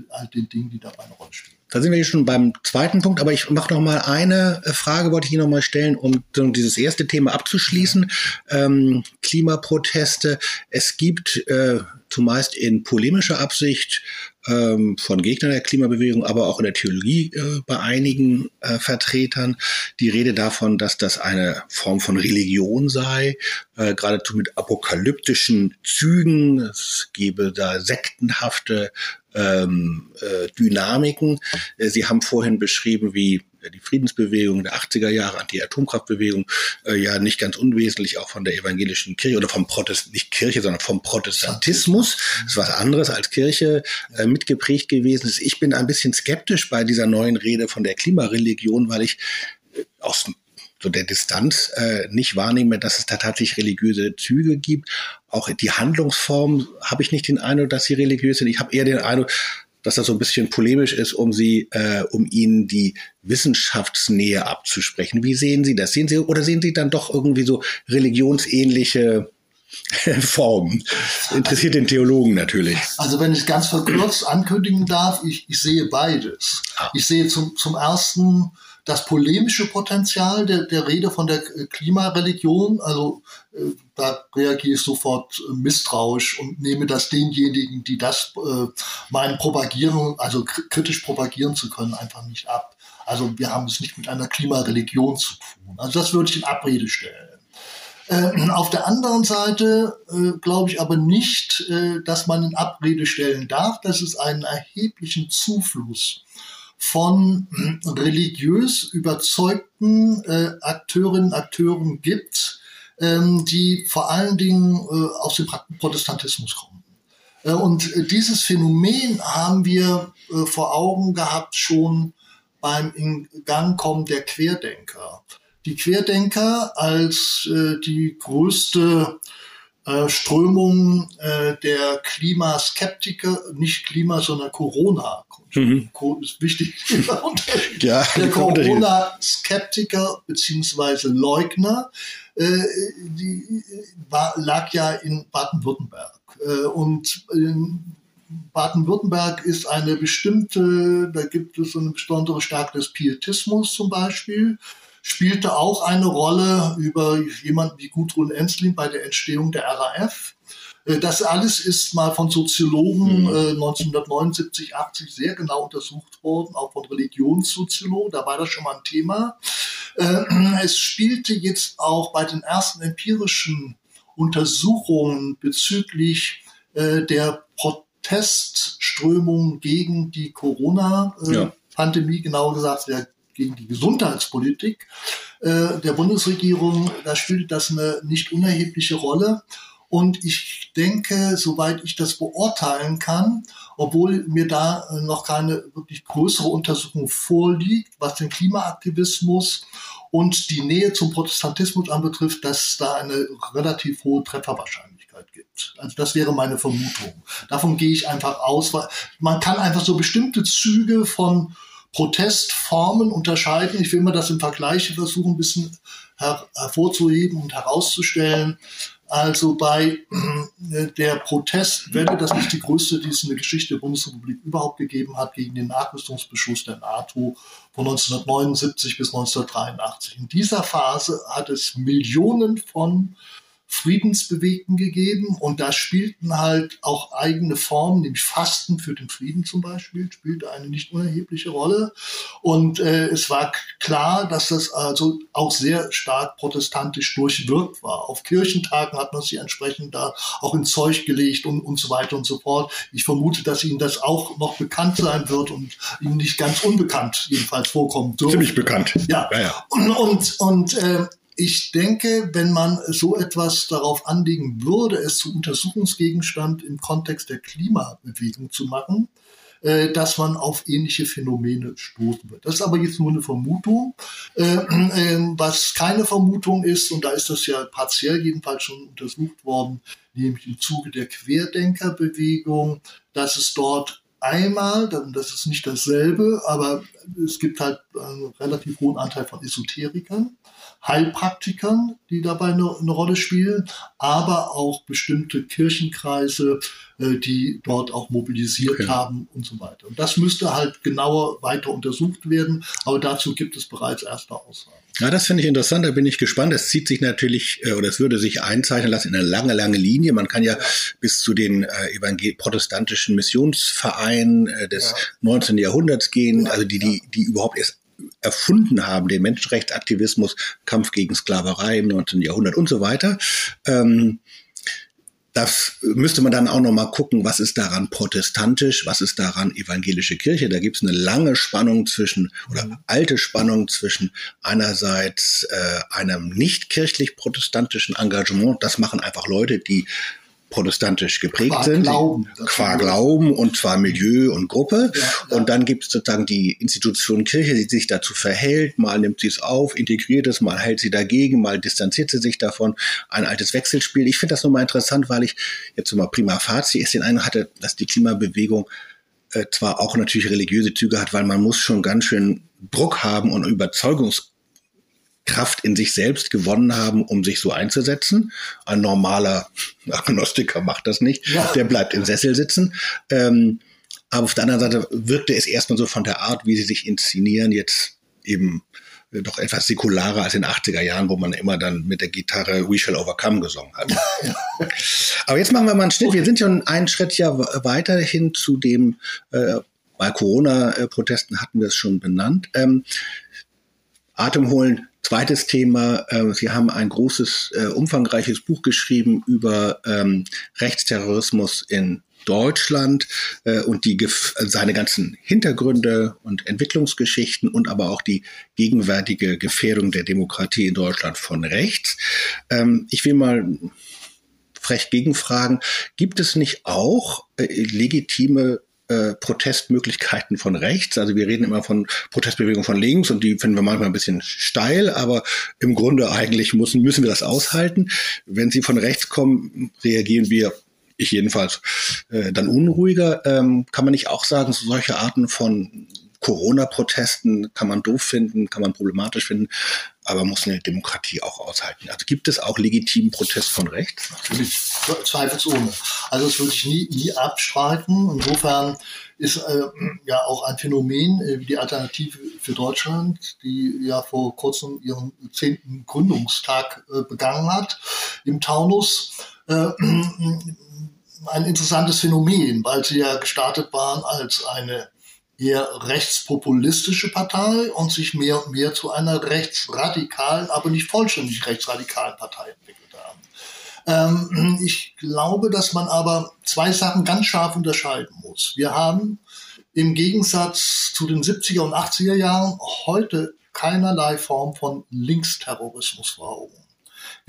all den Dingen, die dabei eine Rolle spielen. Da sind wir hier schon beim zweiten Punkt, aber ich mache noch mal eine äh, Frage, wollte ich hier noch mal stellen, um dieses erste Thema abzuschließen. Ähm, Klimaproteste. Es gibt äh, zumeist in polemischer Absicht ähm, von Gegnern der Klimabewegung, aber auch in der Theologie äh, bei einigen äh, Vertretern die Rede davon, dass das eine Form von Religion sei, äh, geradezu mit apokalyptischen Zügen. Es gebe da sektenhafte ähm, äh, Dynamiken. Äh, Sie haben vorhin beschrieben, wie die Friedensbewegung der 80er Jahre, Anti-Atomkraftbewegung, äh, ja nicht ganz unwesentlich auch von der evangelischen Kirche oder vom Protest, nicht Kirche, sondern vom Protestantismus, das ist was anderes als Kirche, äh, mitgeprägt gewesen ist. Ich bin ein bisschen skeptisch bei dieser neuen Rede von der Klimareligion, weil ich äh, aus so der Distanz äh, nicht wahrnehme, dass es da tatsächlich religiöse Züge gibt. Auch die Handlungsform habe ich nicht den Eindruck, dass sie religiös sind. Ich habe eher den Eindruck, dass das so ein bisschen polemisch ist, um sie, äh, um ihnen die Wissenschaftsnähe abzusprechen. Wie sehen Sie das? Sehen Sie oder sehen Sie dann doch irgendwie so religionsähnliche Formen? Interessiert den Theologen natürlich. Also wenn ich ganz verkürzt ankündigen darf, ich, ich sehe beides. Ah. Ich sehe zum, zum ersten das polemische Potenzial der, der Rede von der Klimareligion, also äh, da reagiere ich sofort misstrauisch und nehme das denjenigen, die das äh, meinen propagieren, also kritisch propagieren zu können, einfach nicht ab. Also wir haben es nicht mit einer Klimareligion zu tun. Also das würde ich in Abrede stellen. Äh, auf der anderen Seite äh, glaube ich aber nicht, äh, dass man in Abrede stellen darf, dass es einen erheblichen Zufluss von religiös überzeugten äh, Akteurinnen Akteuren gibt, ähm, die vor allen Dingen äh, aus dem Protestantismus kommen. Äh, und äh, dieses Phänomen haben wir äh, vor Augen gehabt schon beim in kommen der Querdenker. Die Querdenker als äh, die größte Strömung äh, der Klimaskeptiker, nicht Klima, sondern Corona. Mhm. ist wichtig. ja, der Corona-Skeptiker beziehungsweise Leugner, äh, die war, lag ja in Baden-Württemberg. Äh, und in Baden-Württemberg ist eine bestimmte, da gibt es eine besondere Stärke des Pietismus zum Beispiel spielte auch eine Rolle über jemanden wie Gudrun Ensslin bei der Entstehung der RAF. Äh, das alles ist mal von Soziologen mhm. 1979, 80 sehr genau untersucht worden, auch von Religionssoziologen. Da war das schon mal ein Thema. Äh, es spielte jetzt auch bei den ersten empirischen Untersuchungen bezüglich äh, der Protestströmung gegen die Corona-Pandemie, ja. genauer gesagt der gegen die Gesundheitspolitik äh, der Bundesregierung, da spielt das eine nicht unerhebliche Rolle. Und ich denke, soweit ich das beurteilen kann, obwohl mir da noch keine wirklich größere Untersuchung vorliegt, was den Klimaaktivismus und die Nähe zum Protestantismus anbetrifft, dass da eine relativ hohe Trefferwahrscheinlichkeit gibt. Also das wäre meine Vermutung. Davon gehe ich einfach aus, weil man kann einfach so bestimmte Züge von Protestformen unterscheiden. Ich will mir das im Vergleich versuchen, ein bisschen her hervorzuheben und herauszustellen. Also bei äh, der Protestwelle, das ist die größte, die es in der Geschichte der Bundesrepublik überhaupt gegeben hat, gegen den Nachrüstungsbeschluss der NATO von 1979 bis 1983. In dieser Phase hat es Millionen von Friedensbewegten gegeben und da spielten halt auch eigene Formen, nämlich Fasten für den Frieden zum Beispiel, spielte eine nicht unerhebliche Rolle. Und äh, es war klar, dass das also auch sehr stark protestantisch durchwirkt war. Auf Kirchentagen hat man sich entsprechend da auch ins Zeug gelegt und, und so weiter und so fort. Ich vermute, dass Ihnen das auch noch bekannt sein wird und Ihnen nicht ganz unbekannt jedenfalls vorkommen dürfte. Ziemlich bekannt. Ja. ja, ja. Und, und, und äh, ich denke, wenn man so etwas darauf anlegen würde, es zu Untersuchungsgegenstand im Kontext der Klimabewegung zu machen, äh, dass man auf ähnliche Phänomene stoßen wird. Das ist aber jetzt nur eine Vermutung. Äh, äh, was keine Vermutung ist, und da ist das ja partiell jedenfalls schon untersucht worden, nämlich im Zuge der Querdenkerbewegung, dass es dort einmal, das ist nicht dasselbe, aber es gibt halt einen relativ hohen Anteil von Esoterikern, Heilpraktikern, die dabei eine, eine Rolle spielen, aber auch bestimmte Kirchenkreise, äh, die dort auch mobilisiert okay. haben und so weiter. Und das müsste halt genauer weiter untersucht werden, aber dazu gibt es bereits erste Aussagen. Ja, das finde ich interessant, da bin ich gespannt. Es zieht sich natürlich, äh, oder es würde sich einzeichnen lassen in eine lange, lange Linie. Man kann ja bis zu den äh, protestantischen Missionsvereinen äh, des ja. 19. Jahrhunderts gehen, also die, die, die überhaupt erst erfunden haben, den Menschenrechtsaktivismus, Kampf gegen Sklaverei im 19. Jahrhundert und so weiter. Ähm, das müsste man dann auch noch mal gucken, was ist daran protestantisch, was ist daran evangelische Kirche. Da gibt es eine lange Spannung zwischen oder alte Spannung zwischen einerseits äh, einem nicht kirchlich protestantischen Engagement. Das machen einfach Leute, die protestantisch geprägt qua sind. Glauben, qua Glauben und zwar Milieu und Gruppe. Ja, ja. Und dann gibt es sozusagen die Institution Kirche, die sich dazu verhält. Mal nimmt sie es auf, integriert es, mal hält sie dagegen, mal distanziert sie sich davon. Ein altes Wechselspiel. Ich finde das nur mal interessant, weil ich jetzt mal prima Fazit ist den einen hatte, dass die Klimabewegung äh, zwar auch natürlich religiöse Züge hat, weil man muss schon ganz schön Druck haben und Überzeugungs Kraft in sich selbst gewonnen haben, um sich so einzusetzen. Ein normaler Agnostiker macht das nicht. Ja. Der bleibt im Sessel sitzen. Ähm, aber auf der anderen Seite wirkte es erstmal so von der Art, wie sie sich inszenieren, jetzt eben doch etwas säkularer als in den 80er Jahren, wo man immer dann mit der Gitarre We Shall Overcome gesungen hat. Aber jetzt machen wir mal einen Schnitt. Wir sind schon einen Schritt ja weiterhin zu dem, äh, bei Corona-Protesten hatten wir es schon benannt. Ähm, Atemholen Zweites Thema, äh, Sie haben ein großes, äh, umfangreiches Buch geschrieben über ähm, Rechtsterrorismus in Deutschland äh, und die seine ganzen Hintergründe und Entwicklungsgeschichten und aber auch die gegenwärtige Gefährdung der Demokratie in Deutschland von rechts. Ähm, ich will mal frech gegenfragen, gibt es nicht auch äh, legitime äh, Protestmöglichkeiten von rechts. Also wir reden immer von Protestbewegungen von links und die finden wir manchmal ein bisschen steil, aber im Grunde eigentlich müssen, müssen wir das aushalten. Wenn sie von rechts kommen, reagieren wir ich jedenfalls, äh, dann unruhiger. Ähm, kann man nicht auch sagen, solche Arten von Corona-Protesten kann man doof finden, kann man problematisch finden, aber muss eine Demokratie auch aushalten. Also gibt es auch legitimen Protest von rechts? Natürlich, zweifelsohne. Also das würde ich nie, nie abstreiten. Insofern ist äh, ja auch ein Phänomen äh, wie die Alternative für Deutschland, die ja vor kurzem ihren zehnten Gründungstag äh, begangen hat im Taunus. Äh, ein interessantes Phänomen, weil sie ja gestartet waren als eine eher rechtspopulistische Partei und sich mehr und mehr zu einer rechtsradikalen, aber nicht vollständig rechtsradikalen Partei entwickelt haben. Ähm, ich glaube, dass man aber zwei Sachen ganz scharf unterscheiden muss. Wir haben im Gegensatz zu den 70er und 80er Jahren heute keinerlei Form von Linksterrorismus vor Augen.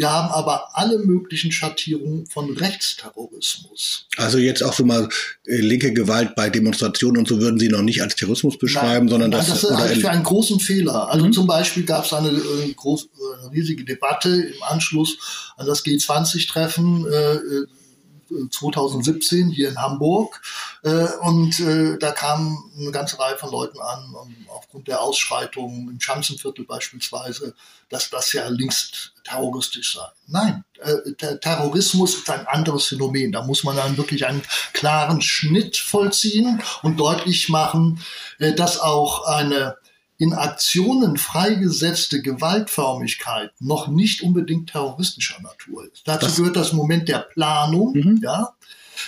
Wir haben aber alle möglichen Schattierungen von Rechtsterrorismus. Also jetzt auch so mal äh, linke Gewalt bei Demonstrationen und so würden Sie noch nicht als Terrorismus beschreiben, nein, sondern nein, das, das ist eigentlich für einen großen Fehler. Also mhm. zum Beispiel gab es eine, äh, groß, äh, eine riesige Debatte im Anschluss an das G20-Treffen. Äh, 2017 hier in Hamburg. Äh, und äh, da kam eine ganze Reihe von Leuten an, aufgrund der Ausschreitungen im Schanzenviertel beispielsweise, dass das ja links terroristisch sei. Nein, äh, Terrorismus ist ein anderes Phänomen. Da muss man dann wirklich einen klaren Schnitt vollziehen und deutlich machen, dass auch eine in Aktionen freigesetzte Gewaltförmigkeit noch nicht unbedingt terroristischer Natur ist. Dazu das gehört das Moment der Planung, mhm. ja.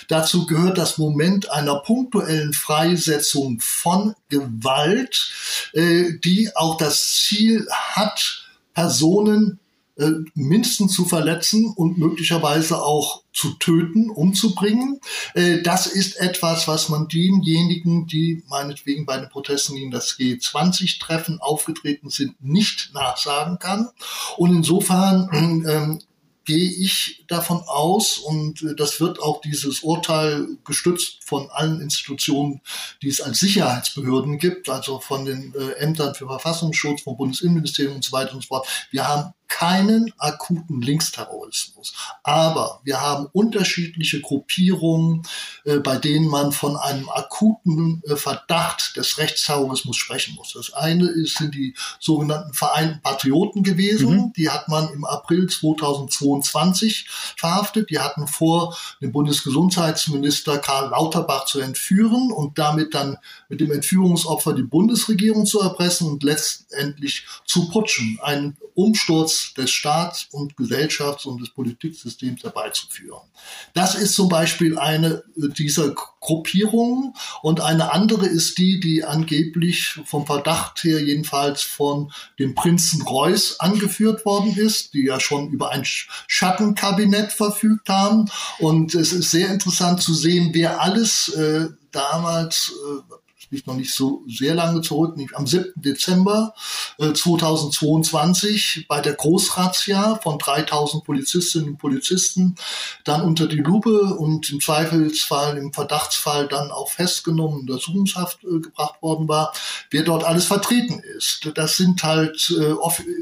Dazu gehört das Moment einer punktuellen Freisetzung von Gewalt, äh, die auch das Ziel hat, Personen äh, mindestens zu verletzen und möglicherweise auch zu töten, umzubringen. Äh, das ist etwas, was man denjenigen, die meinetwegen bei den Protesten gegen das G20-Treffen aufgetreten sind, nicht nachsagen kann. Und insofern ähm, gehe ich davon aus, und äh, das wird auch dieses Urteil gestützt von allen Institutionen, die es als Sicherheitsbehörden gibt, also von den äh, Ämtern für Verfassungsschutz, vom Bundesinnenministerium und so weiter und so fort. Wir haben keinen akuten Linksterrorismus. Aber wir haben unterschiedliche Gruppierungen, äh, bei denen man von einem akuten äh, Verdacht des Rechtsterrorismus sprechen muss. Das eine ist, sind die sogenannten Vereinten Patrioten gewesen. Mhm. Die hat man im April 2022 verhaftet. Die hatten vor, den Bundesgesundheitsminister Karl Lauterbach zu entführen und damit dann mit dem Entführungsopfer die Bundesregierung zu erpressen und letztendlich zu putschen. Ein Umsturz des Staats und Gesellschafts- und des Politiksystems herbeizuführen. Das ist zum Beispiel eine dieser Gruppierungen und eine andere ist die, die angeblich vom Verdacht her jedenfalls von dem Prinzen Reuß angeführt worden ist, die ja schon über ein Schattenkabinett verfügt haben. Und es ist sehr interessant zu sehen, wer alles äh, damals äh, liegt noch nicht so sehr lange zurück, am 7. Dezember äh, 2022 bei der Großrazzia von 3000 Polizistinnen und Polizisten dann unter die Lupe und im Zweifelsfall, im Verdachtsfall dann auch festgenommen, Untersuchungshaft äh, gebracht worden war, wer dort alles vertreten ist. Das sind halt äh,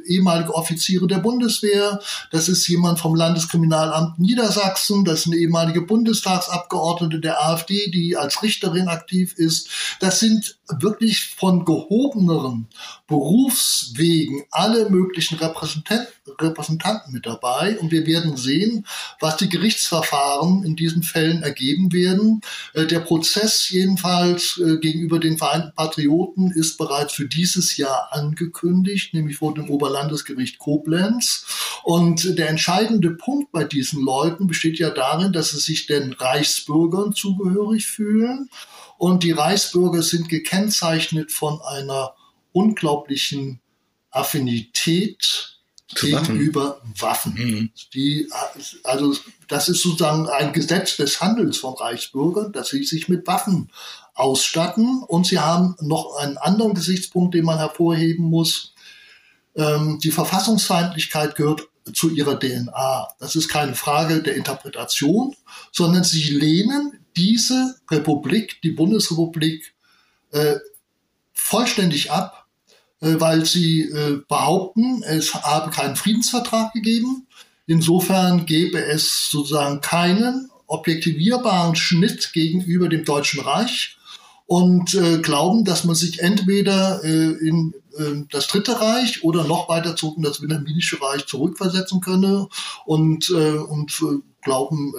ehemalige Offiziere der Bundeswehr, das ist jemand vom Landeskriminalamt Niedersachsen, das ist eine ehemalige Bundestagsabgeordnete der AfD, die als Richterin aktiv ist. Das sind wirklich von gehobeneren Berufswegen alle möglichen Repräsentanten, Repräsentanten mit dabei. Und wir werden sehen, was die Gerichtsverfahren in diesen Fällen ergeben werden. Äh, der Prozess jedenfalls äh, gegenüber den Vereinten Patrioten ist bereits für dieses Jahr angekündigt, nämlich vor dem Oberlandesgericht Koblenz. Und der entscheidende Punkt bei diesen Leuten besteht ja darin, dass sie sich den Reichsbürgern zugehörig fühlen und die Reichsbürger sind gekennzeichnet von einer unglaublichen Affinität Zu gegenüber Waffen. Waffen. Mhm. Die, also das ist sozusagen ein Gesetz des Handels von Reichsbürgern, dass sie sich mit Waffen ausstatten. Und sie haben noch einen anderen Gesichtspunkt, den man hervorheben muss. Ähm, die Verfassungsfeindlichkeit gehört zu ihrer DNA. Das ist keine Frage der Interpretation, sondern sie lehnen diese Republik, die Bundesrepublik, äh, vollständig ab, äh, weil sie äh, behaupten, es habe keinen Friedensvertrag gegeben. Insofern gäbe es sozusagen keinen objektivierbaren Schnitt gegenüber dem Deutschen Reich und äh, glauben, dass man sich entweder äh, in äh, das Dritte Reich oder noch weiter zurück in das Wilhelminische Reich zurückversetzen könne und, äh, und glauben,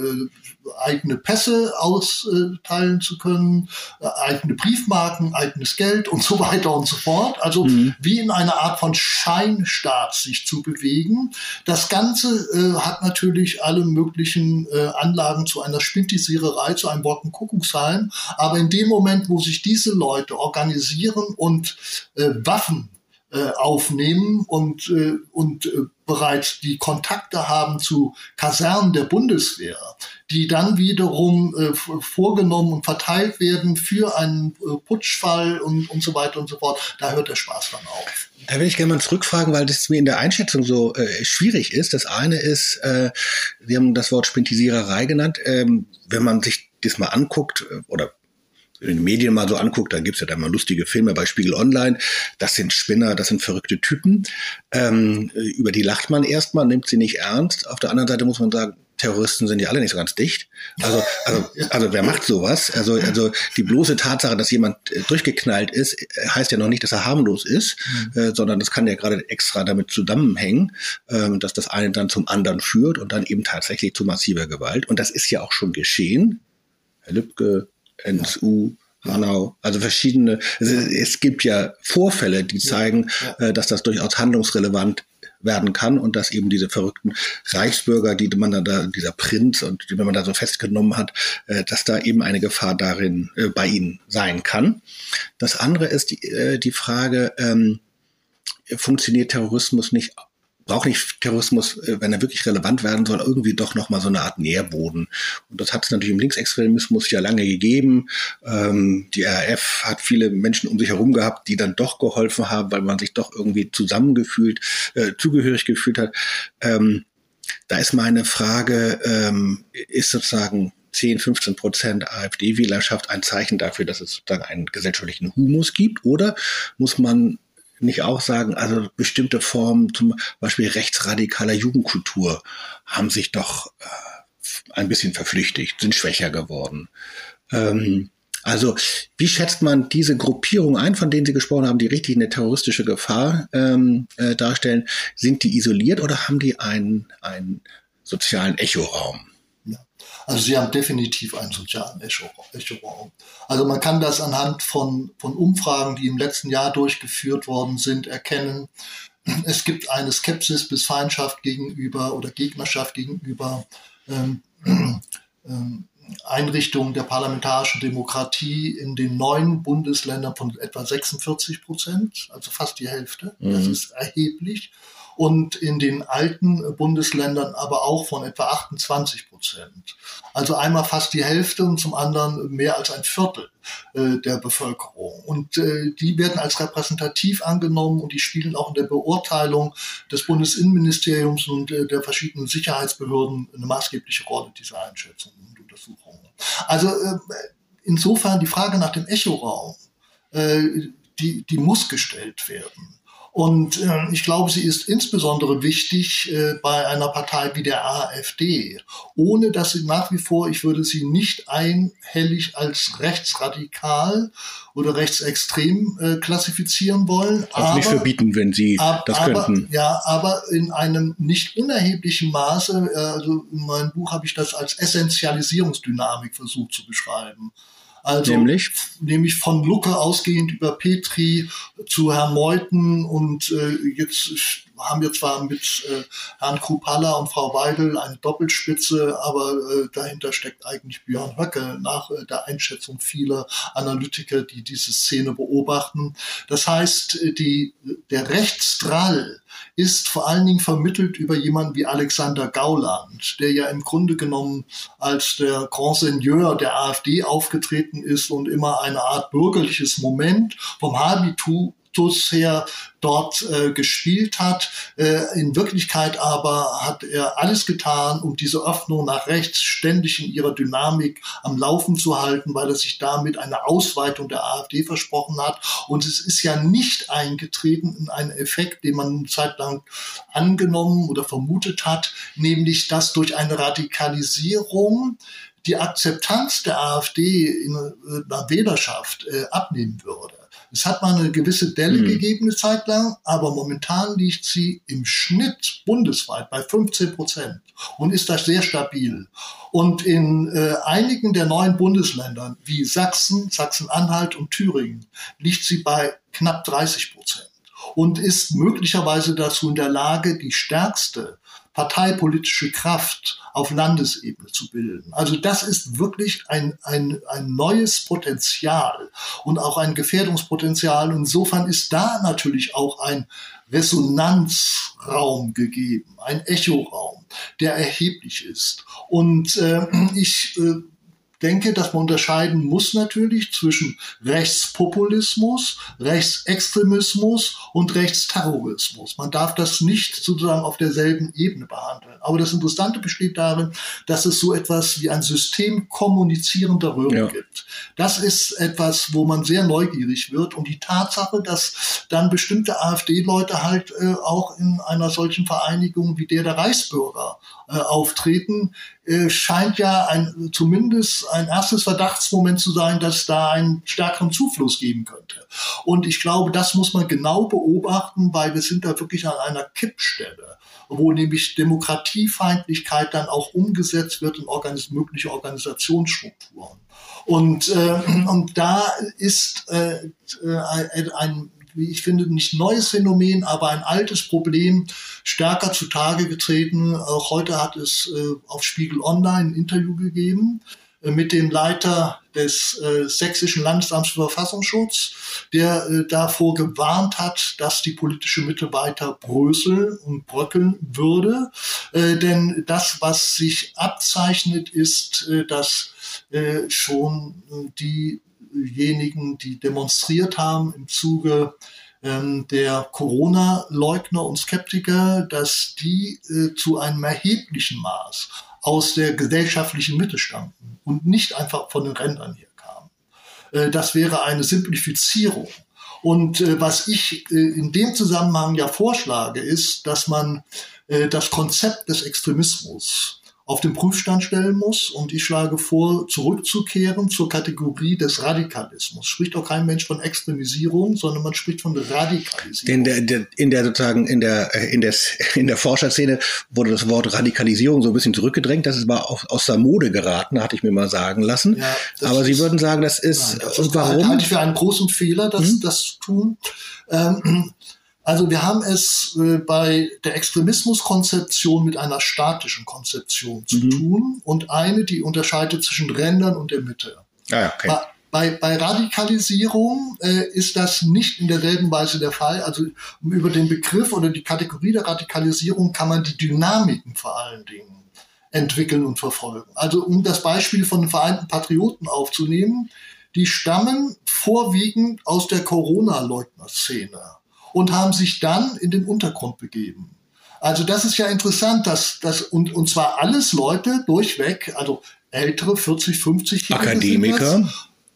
eigene Pässe austeilen zu können, äh, eigene Briefmarken, eigenes Geld und so weiter und so fort. Also mhm. wie in einer Art von Scheinstaat sich zu bewegen. Das Ganze äh, hat natürlich alle möglichen äh, Anlagen zu einer Spintisiererei, zu einem Wolkenkuckucksheim. Aber in dem Moment, wo sich diese Leute organisieren und äh, Waffen äh, aufnehmen und, äh, und äh, bereits die Kontakte haben zu Kasernen der Bundeswehr, die dann wiederum äh, vorgenommen und verteilt werden für einen äh, Putschfall und, und so weiter und so fort. Da hört der Spaß dann auf. Da will ich gerne mal zurückfragen, weil das mir in der Einschätzung so äh, schwierig ist. Das eine ist, äh, Sie haben das Wort Spintisiererei genannt. Ähm, wenn man sich das mal anguckt äh, oder in den Medien mal so anguckt, dann gibt's ja da mal lustige Filme bei Spiegel Online. Das sind Spinner, das sind verrückte Typen. Ähm, über die lacht man erstmal, nimmt sie nicht ernst. Auf der anderen Seite muss man sagen, Terroristen sind ja alle nicht so ganz dicht. Also, also, also wer macht sowas? Also, also die bloße Tatsache, dass jemand äh, durchgeknallt ist, äh, heißt ja noch nicht, dass er harmlos ist, mhm. äh, sondern das kann ja gerade extra damit zusammenhängen, äh, dass das eine dann zum anderen führt und dann eben tatsächlich zu massiver Gewalt. Und das ist ja auch schon geschehen. Herr Lübcke, NSU, Hanau, also verschiedene, also es gibt ja Vorfälle, die zeigen, äh, dass das durchaus handlungsrelevant werden kann und dass eben diese verrückten Reichsbürger, die man da, dieser Prinz und die man da so festgenommen hat, äh, dass da eben eine Gefahr darin äh, bei ihnen sein kann. Das andere ist die, äh, die Frage, ähm, funktioniert Terrorismus nicht braucht nicht Terrorismus, äh, wenn er wirklich relevant werden soll, irgendwie doch nochmal so eine Art Nährboden. Und das hat es natürlich im Linksextremismus ja lange gegeben. Ähm, die RAF hat viele Menschen um sich herum gehabt, die dann doch geholfen haben, weil man sich doch irgendwie zusammengefühlt, äh, zugehörig gefühlt hat. Ähm, da ist meine Frage, ähm, ist sozusagen 10, 15 Prozent AfD-Wählerschaft ein Zeichen dafür, dass es sozusagen einen gesellschaftlichen Humus gibt? Oder muss man nicht auch sagen, also bestimmte Formen, zum Beispiel rechtsradikaler Jugendkultur, haben sich doch äh, ein bisschen verflüchtigt, sind schwächer geworden. Ähm, also wie schätzt man diese Gruppierung ein, von denen Sie gesprochen haben, die richtig eine terroristische Gefahr ähm, äh, darstellen? Sind die isoliert oder haben die einen, einen sozialen Echoraum? Also sie haben definitiv einen sozialen Echoraum. Also man kann das anhand von, von Umfragen, die im letzten Jahr durchgeführt worden sind, erkennen. Es gibt eine Skepsis bis Feindschaft gegenüber oder Gegnerschaft gegenüber ähm, ähm, Einrichtung der parlamentarischen Demokratie in den neuen Bundesländern von etwa 46 Prozent, also fast die Hälfte. Mhm. Das ist erheblich und in den alten Bundesländern aber auch von etwa 28 Prozent. Also einmal fast die Hälfte und zum anderen mehr als ein Viertel äh, der Bevölkerung. Und äh, die werden als repräsentativ angenommen und die spielen auch in der Beurteilung des Bundesinnenministeriums und äh, der verschiedenen Sicherheitsbehörden eine maßgebliche Rolle, diese Einschätzungen und Untersuchungen. Also insofern die Frage nach dem Echoraum, die, die muss gestellt werden. Und äh, ich glaube, sie ist insbesondere wichtig äh, bei einer Partei wie der AfD, ohne dass sie nach wie vor, ich würde sie nicht einhellig als rechtsradikal oder rechtsextrem äh, klassifizieren wollen. Also aber, nicht verbieten, wenn Sie ab, das aber, könnten. Ja, aber in einem nicht unerheblichen Maße, äh, also in meinem Buch habe ich das als Essentialisierungsdynamik versucht zu beschreiben. Also nämlich, nämlich von Lucke ausgehend über Petri zu Herrn Meuthen und äh, jetzt haben wir zwar mit äh, Herrn Krupalla und Frau Weidel eine Doppelspitze, aber äh, dahinter steckt eigentlich Björn Höcke nach äh, der Einschätzung vieler Analytiker, die diese Szene beobachten. Das heißt, äh, die, der Rechtsdrall ist vor allen Dingen vermittelt über jemanden wie Alexander Gauland, der ja im Grunde genommen als der Grand Seigneur der AfD aufgetreten ist und immer eine Art bürgerliches Moment vom Habitu Status her dort äh, gespielt hat. Äh, in Wirklichkeit aber hat er alles getan, um diese Öffnung nach rechts ständig in ihrer Dynamik am Laufen zu halten, weil er sich damit eine Ausweitung der AfD versprochen hat. Und es ist ja nicht eingetreten in einen Effekt, den man eine Zeit lang angenommen oder vermutet hat, nämlich dass durch eine Radikalisierung die Akzeptanz der AfD in der Wählerschaft äh, abnehmen würde. Es hat mal eine gewisse Delle mhm. gegeben eine Zeit lang, aber momentan liegt sie im Schnitt bundesweit bei 15 Prozent und ist da sehr stabil. Und in äh, einigen der neuen Bundesländern wie Sachsen, Sachsen-Anhalt und Thüringen liegt sie bei knapp 30 Prozent und ist möglicherweise dazu in der Lage, die stärkste parteipolitische Kraft auf Landesebene zu bilden. Also das ist wirklich ein, ein, ein neues Potenzial und auch ein Gefährdungspotenzial. Insofern ist da natürlich auch ein Resonanzraum gegeben, ein Echoraum, der erheblich ist. Und äh, ich äh, denke, dass man unterscheiden muss natürlich zwischen Rechtspopulismus, Rechtsextremismus und Rechtsterrorismus. Man darf das nicht sozusagen auf derselben Ebene behandeln. Aber das Interessante besteht darin, dass es so etwas wie ein System kommunizierender Röhren ja. gibt. Das ist etwas, wo man sehr neugierig wird. Und die Tatsache, dass dann bestimmte AfD-Leute halt äh, auch in einer solchen Vereinigung wie der der Reichsbürger äh, auftreten, äh, scheint ja ein, zumindest ein erstes Verdachtsmoment zu sein, dass da einen stärkeren Zufluss geben könnte. Und ich glaube, das muss man genau beobachten, weil wir sind da wirklich an einer Kippstelle wo nämlich Demokratiefeindlichkeit dann auch umgesetzt wird in organis mögliche Organisationsstrukturen. Und, äh, und da ist äh, äh ein wie ich finde, nicht neues Phänomen, aber ein altes Problem stärker zutage getreten. Auch heute hat es äh, auf Spiegel Online ein Interview gegeben äh, mit dem Leiter des äh, Sächsischen Landesamts für Verfassungsschutz, der äh, davor gewarnt hat, dass die politische Mitte weiter bröseln und bröckeln würde. Äh, denn das, was sich abzeichnet, ist, äh, dass äh, schon äh, die diejenigen, die demonstriert haben im Zuge ähm, der Corona-Leugner und Skeptiker, dass die äh, zu einem erheblichen Maß aus der gesellschaftlichen Mitte stammten und nicht einfach von den Rändern hier kamen. Äh, das wäre eine Simplifizierung. Und äh, was ich in dem Zusammenhang ja vorschlage, ist, dass man das Konzept des Extremismus auf den Prüfstand stellen muss. Und ich schlage vor, zurückzukehren zur Kategorie des Radikalismus. Spricht auch kein Mensch von Extremisierung, sondern man spricht von Radikalisierung. In der, der, in der sozusagen in der in der in der Forscherszene wurde das Wort Radikalisierung so ein bisschen zurückgedrängt. Das ist mal aus, aus der Mode geraten, hatte ich mir mal sagen lassen. Ja, Aber Sie würden sagen, das ist nein, das und warum? Halte ich für einen großen Fehler, das hm? das tun. Ähm, Also wir haben es äh, bei der Extremismuskonzeption mit einer statischen Konzeption zu mhm. tun und eine, die unterscheidet zwischen Rändern und der Mitte. Ah, okay. Bei, bei, bei Radikalisierung äh, ist das nicht in derselben Weise der Fall. Also über den Begriff oder die Kategorie der Radikalisierung kann man die Dynamiken vor allen Dingen entwickeln und verfolgen. Also um das Beispiel von den Vereinten Patrioten aufzunehmen, die stammen vorwiegend aus der Corona-Leugner-Szene und haben sich dann in den Untergrund begeben. Also das ist ja interessant, dass das und, und zwar alles Leute durchweg, also ältere 40, 50 Akademiker.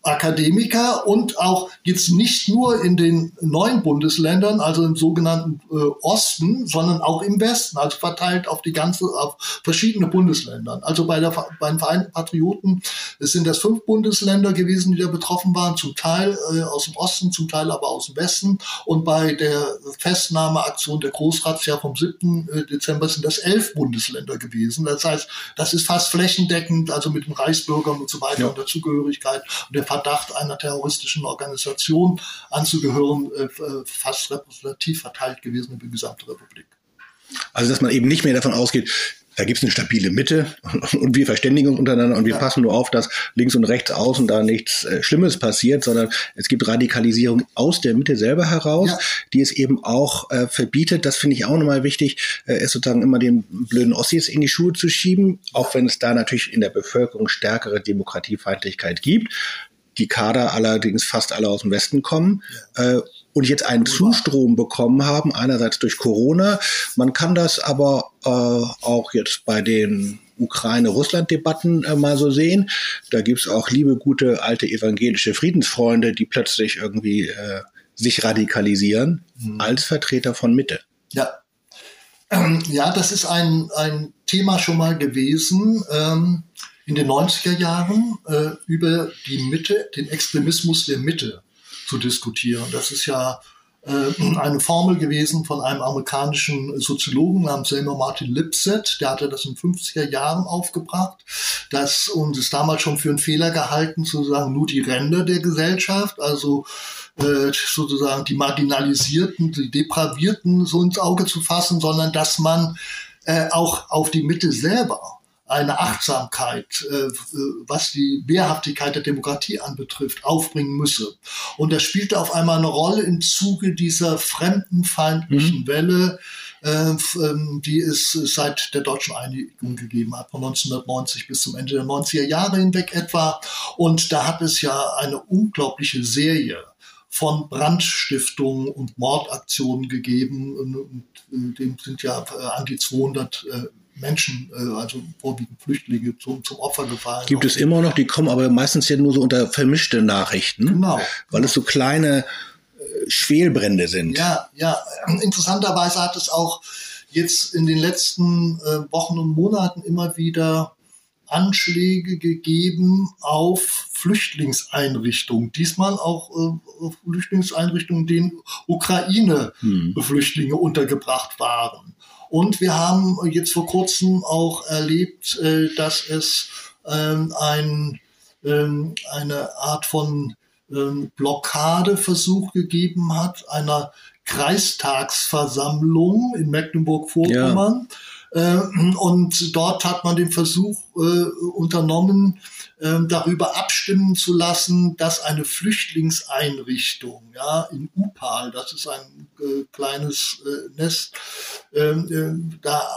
Akademiker und auch jetzt nicht nur in den neuen Bundesländern, also im sogenannten äh, Osten, sondern auch im Westen, also verteilt auf die ganze, auf verschiedene Bundesländer. Also bei der, bei den Vereinten Patrioten sind das fünf Bundesländer gewesen, die da betroffen waren, zum Teil äh, aus dem Osten, zum Teil aber aus dem Westen. Und bei der Festnahmeaktion der Großratsjahr vom 7. Äh, Dezember sind das elf Bundesländer gewesen. Das heißt, das ist fast flächendeckend, also mit den Reichsbürgern und so weiter ja. und der Zugehörigkeit und der Verdacht einer terroristischen Organisation anzugehören, äh, äh, fast repräsentativ verteilt gewesen über die gesamte Republik. Also dass man eben nicht mehr davon ausgeht, da gibt es eine stabile Mitte und wir verständigen uns untereinander und wir ja. passen nur auf, dass links und rechts außen da nichts äh, Schlimmes passiert, sondern es gibt Radikalisierung aus der Mitte selber heraus, ja. die es eben auch äh, verbietet. Das finde ich auch nochmal wichtig, äh, es sozusagen immer den blöden Ossis in die Schuhe zu schieben, auch wenn es da natürlich in der Bevölkerung stärkere Demokratiefeindlichkeit gibt die Kader allerdings fast alle aus dem Westen kommen. Äh, und jetzt einen Zustrom bekommen haben, einerseits durch Corona. Man kann das aber äh, auch jetzt bei den Ukraine-Russland-Debatten äh, mal so sehen. Da gibt's auch liebe, gute, alte evangelische Friedensfreunde, die plötzlich irgendwie äh, sich radikalisieren mhm. als Vertreter von Mitte. Ja. Ähm, ja, das ist ein, ein Thema schon mal gewesen. Ähm, in den 90er Jahren äh, über die Mitte, den Extremismus der Mitte zu diskutieren. Das ist ja äh, eine Formel gewesen von einem amerikanischen Soziologen namens Seymour Martin Lipset. Der hatte das in 50er Jahren aufgebracht. Das und ist damals schon für einen Fehler gehalten, sozusagen nur die Ränder der Gesellschaft, also äh, sozusagen die Marginalisierten, die Depravierten so ins Auge zu fassen, sondern dass man äh, auch auf die Mitte selber eine Achtsamkeit, äh, was die Wehrhaftigkeit der Demokratie anbetrifft, aufbringen müsse. Und das spielte auf einmal eine Rolle im Zuge dieser fremdenfeindlichen mhm. Welle, äh, ähm, die es seit der deutschen Einigung gegeben hat, von 1990 bis zum Ende der 90er Jahre hinweg etwa. Und da hat es ja eine unglaubliche Serie von Brandstiftungen und Mordaktionen gegeben. Und, dem sind ja äh, an die 200 Menschen, äh, also vorwiegend Flüchtlinge, zum, zum Opfer gefallen. Gibt es immer noch, die kommen aber meistens ja nur so unter vermischte Nachrichten, genau. weil es so kleine äh, Schwelbrände sind. Ja, ja. Interessanterweise hat es auch jetzt in den letzten äh, Wochen und Monaten immer wieder Anschläge gegeben auf Flüchtlingseinrichtungen. Diesmal auch äh, Flüchtlingseinrichtungen, in denen Ukraine-Flüchtlinge hm. untergebracht waren. Und wir haben jetzt vor kurzem auch erlebt, äh, dass es ähm, ein, ähm, eine Art von ähm, Blockadeversuch gegeben hat, einer Kreistagsversammlung in Mecklenburg-Vorpommern. Ja äh, und dort hat man den Versuch äh, unternommen, darüber abstimmen zu lassen, dass eine Flüchtlingseinrichtung ja, in Upal, das ist ein äh, kleines äh, Nest, ähm, äh, da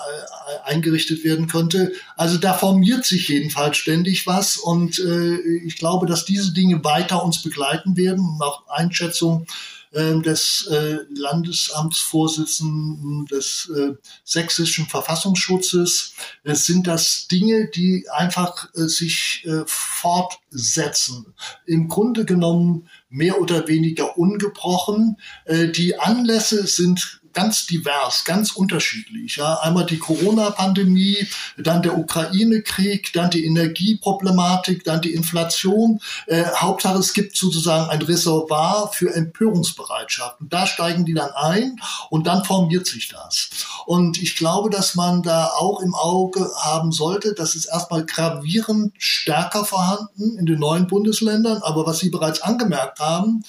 eingerichtet werden könnte. Also da formiert sich jedenfalls ständig was und ich glaube, dass diese Dinge weiter uns begleiten werden. Nach Einschätzung ähm, des äh, Landesamtsvorsitzenden des äh, sächsischen Verfassungsschutzes, äh, sind das Dinge, die einfach äh, sich äh, fortsetzen. Im Grunde genommen mehr oder weniger ungebrochen. Äh, die Anlässe sind ganz divers, ganz unterschiedlich. Ja. Einmal die Corona-Pandemie, dann der Ukraine-Krieg, dann die Energieproblematik, dann die Inflation. Äh, Hauptsache, es gibt sozusagen ein Reservoir für Empörungsbereitschaft. Und da steigen die dann ein und dann formiert sich das. Und ich glaube, dass man da auch im Auge haben sollte, das ist erstmal gravierend stärker vorhanden in den neuen Bundesländern. Aber was Sie bereits angemerkt haben,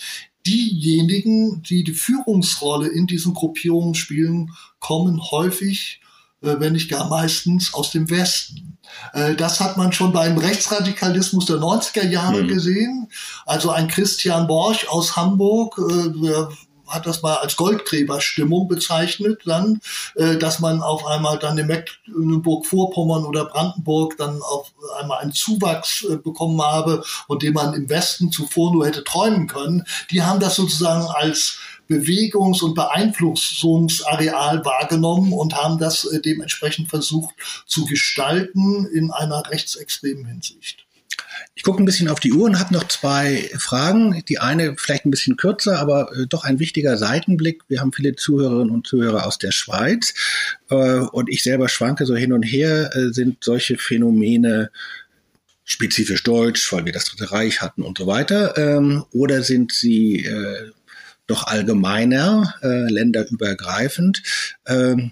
diejenigen, die die Führungsrolle in diesen Gruppierungen spielen, kommen häufig, äh, wenn nicht gar meistens, aus dem Westen. Äh, das hat man schon beim Rechtsradikalismus der 90er Jahre mhm. gesehen. Also ein Christian Borch aus Hamburg, der hat das mal als Goldgräberstimmung bezeichnet, dann, äh, dass man auf einmal dann in Mecklenburg-Vorpommern oder Brandenburg dann auf einmal einen Zuwachs äh, bekommen habe und den man im Westen zuvor nur hätte träumen können. Die haben das sozusagen als Bewegungs- und Beeinflussungsareal wahrgenommen und haben das äh, dementsprechend versucht zu gestalten in einer rechtsextremen Hinsicht. Ich gucke ein bisschen auf die Uhr und habe noch zwei Fragen. Die eine vielleicht ein bisschen kürzer, aber äh, doch ein wichtiger Seitenblick. Wir haben viele Zuhörerinnen und Zuhörer aus der Schweiz äh, und ich selber schwanke so hin und her. Äh, sind solche Phänomene spezifisch deutsch, weil wir das Dritte Reich hatten und so weiter, ähm, oder sind sie doch allgemeiner, länderübergreifend? Ähm,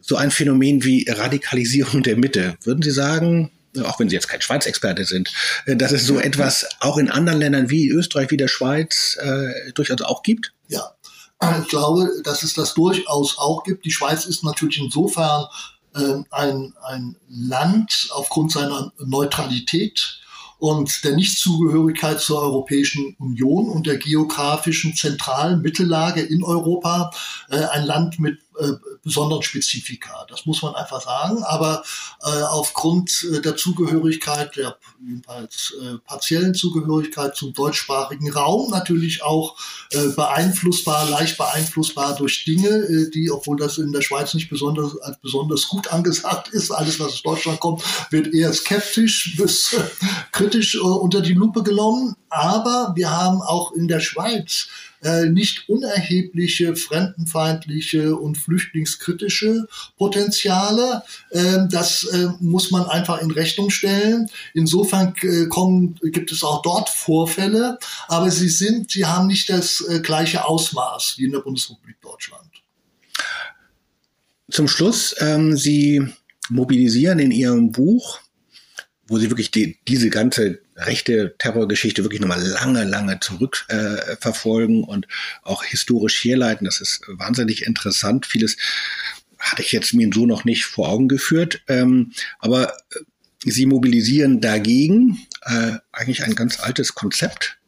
so ein Phänomen wie Radikalisierung der Mitte. Würden Sie sagen, auch wenn Sie jetzt kein Schweiz-Experte sind, äh, dass es so etwas auch in anderen Ländern wie Österreich, wie der Schweiz äh, durchaus auch gibt? Ja, ich glaube, dass es das durchaus auch gibt. Die Schweiz ist natürlich insofern äh, ein, ein Land aufgrund seiner Neutralität und der Nichtzugehörigkeit zur Europäischen Union und der geografischen zentralen Mittellage in Europa äh, ein Land mit äh, besonderen Spezifika. Das muss man einfach sagen. Aber äh, aufgrund äh, der Zugehörigkeit, der jedenfalls äh, partiellen Zugehörigkeit zum deutschsprachigen Raum natürlich auch äh, beeinflussbar, leicht beeinflussbar durch Dinge, äh, die, obwohl das in der Schweiz nicht besonders als besonders gut angesagt ist, alles was aus Deutschland kommt, wird eher skeptisch bis äh, kritisch äh, unter die Lupe genommen. Aber wir haben auch in der Schweiz äh, nicht unerhebliche fremdenfeindliche und flüchtlingskritische Potenziale. Ähm, das äh, muss man einfach in Rechnung stellen. Insofern äh, kommen, gibt es auch dort Vorfälle, aber sie sind, sie haben nicht das gleiche Ausmaß wie in der Bundesrepublik Deutschland. Zum Schluss, ähm, Sie mobilisieren in Ihrem Buch wo sie wirklich die, diese ganze rechte Terrorgeschichte wirklich nochmal lange, lange zurück äh, und auch historisch herleiten. Das ist wahnsinnig interessant. Vieles hatte ich jetzt mir so noch nicht vor Augen geführt. Ähm, aber äh, sie mobilisieren dagegen äh, eigentlich ein ganz altes Konzept,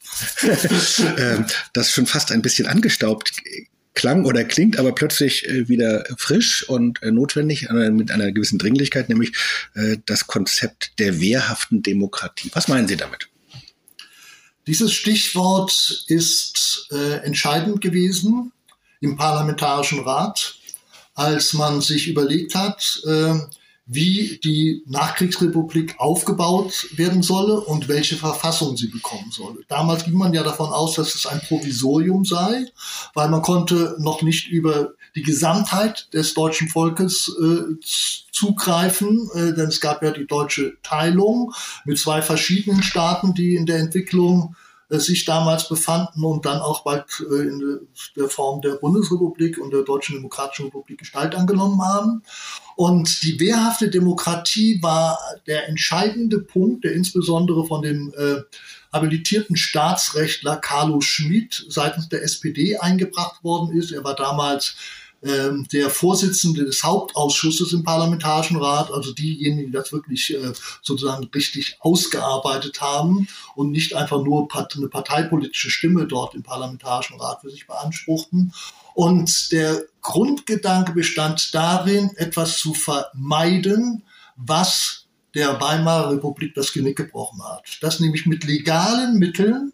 äh, das schon fast ein bisschen angestaubt klang oder klingt aber plötzlich äh, wieder frisch und äh, notwendig mit einer gewissen Dringlichkeit, nämlich äh, das Konzept der wehrhaften Demokratie. Was meinen Sie damit? Dieses Stichwort ist äh, entscheidend gewesen im Parlamentarischen Rat, als man sich überlegt hat, äh, wie die Nachkriegsrepublik aufgebaut werden solle und welche Verfassung sie bekommen solle. Damals ging man ja davon aus, dass es ein Provisorium sei, weil man konnte noch nicht über die Gesamtheit des deutschen Volkes äh, zugreifen, äh, denn es gab ja die deutsche Teilung mit zwei verschiedenen Staaten, die in der Entwicklung sich damals befanden und dann auch bald äh, in der Form der Bundesrepublik und der Deutschen Demokratischen Republik Gestalt angenommen haben. Und die wehrhafte Demokratie war der entscheidende Punkt, der insbesondere von dem äh, habilitierten Staatsrechtler Carlo Schmidt seitens der SPD eingebracht worden ist. Er war damals der Vorsitzende des Hauptausschusses im Parlamentarischen Rat, also diejenigen, die das wirklich äh, sozusagen richtig ausgearbeitet haben und nicht einfach nur eine parteipolitische Stimme dort im Parlamentarischen Rat für sich beanspruchten. Und der Grundgedanke bestand darin, etwas zu vermeiden, was der Weimarer Republik das Genick gebrochen hat. Dass nämlich mit legalen Mitteln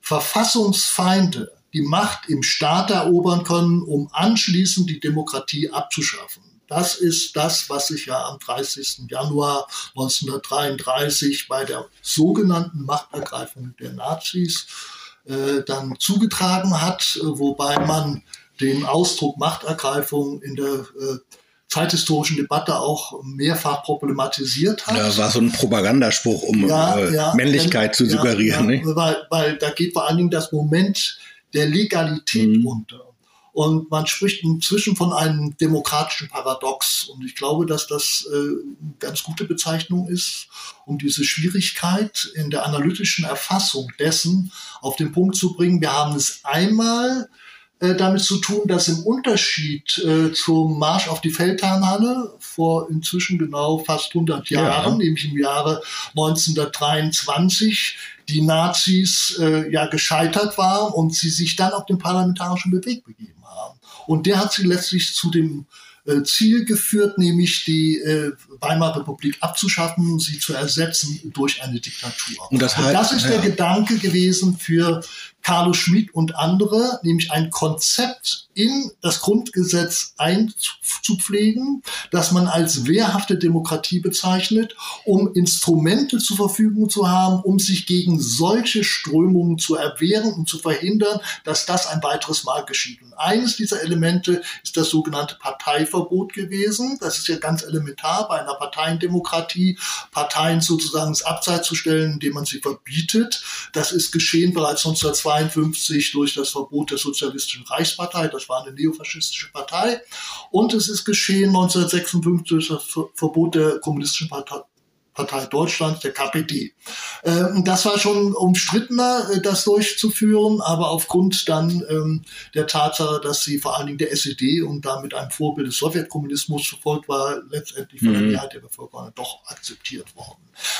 Verfassungsfeinde die Macht im Staat erobern können, um anschließend die Demokratie abzuschaffen. Das ist das, was sich ja am 30. Januar 1933 bei der sogenannten Machtergreifung der Nazis äh, dann zugetragen hat, äh, wobei man den Ausdruck Machtergreifung in der äh, zeithistorischen Debatte auch mehrfach problematisiert hat. Ja, war so ein Propagandaspruch, um ja, äh, ja, Männlichkeit denn, zu suggerieren. Ja, ne? weil, weil da geht vor allen Dingen das Moment der Legalität mhm. unter. Und man spricht inzwischen von einem demokratischen Paradox. Und ich glaube, dass das äh, eine ganz gute Bezeichnung ist, um diese Schwierigkeit in der analytischen Erfassung dessen auf den Punkt zu bringen. Wir haben es einmal äh, damit zu tun, dass im Unterschied äh, zum Marsch auf die Feldherrnhalle vor inzwischen genau fast 100 Jahren, ja. nämlich im Jahre 1923, die Nazis äh, ja gescheitert waren und sie sich dann auf den parlamentarischen Beweg begeben haben. Und der hat sie letztlich zu dem äh, Ziel geführt, nämlich die äh, Weimarer Republik abzuschaffen, sie zu ersetzen durch eine Diktatur. Und das, heißt, und das ist ja. der Gedanke gewesen für Carlo Schmid und andere, nämlich ein Konzept in das Grundgesetz einzupflegen, das man als wehrhafte Demokratie bezeichnet, um Instrumente zur Verfügung zu haben, um sich gegen solche Strömungen zu erwehren und zu verhindern, dass das ein weiteres Mal geschieht. Und eines dieser Elemente ist das sogenannte Parteiverbot gewesen. Das ist ja ganz elementar bei einer Parteiendemokratie, Parteien sozusagen ins Abseits zu stellen, indem man sie verbietet. Das ist geschehen bereits 1952 durch das Verbot der Sozialistischen Reichspartei. Das war eine neofaschistische Partei. Und es ist geschehen 1956 durch das Verbot der Kommunistischen Partei, Partei Deutschlands, der KPD. Ähm, das war schon umstrittener, äh, das durchzuführen, aber aufgrund dann ähm, der Tatsache, dass sie vor allen Dingen der SED und damit ein Vorbild des Sowjetkommunismus verfolgt war, letztendlich von der mhm. Mehrheit der Bevölkerung doch akzeptiert worden.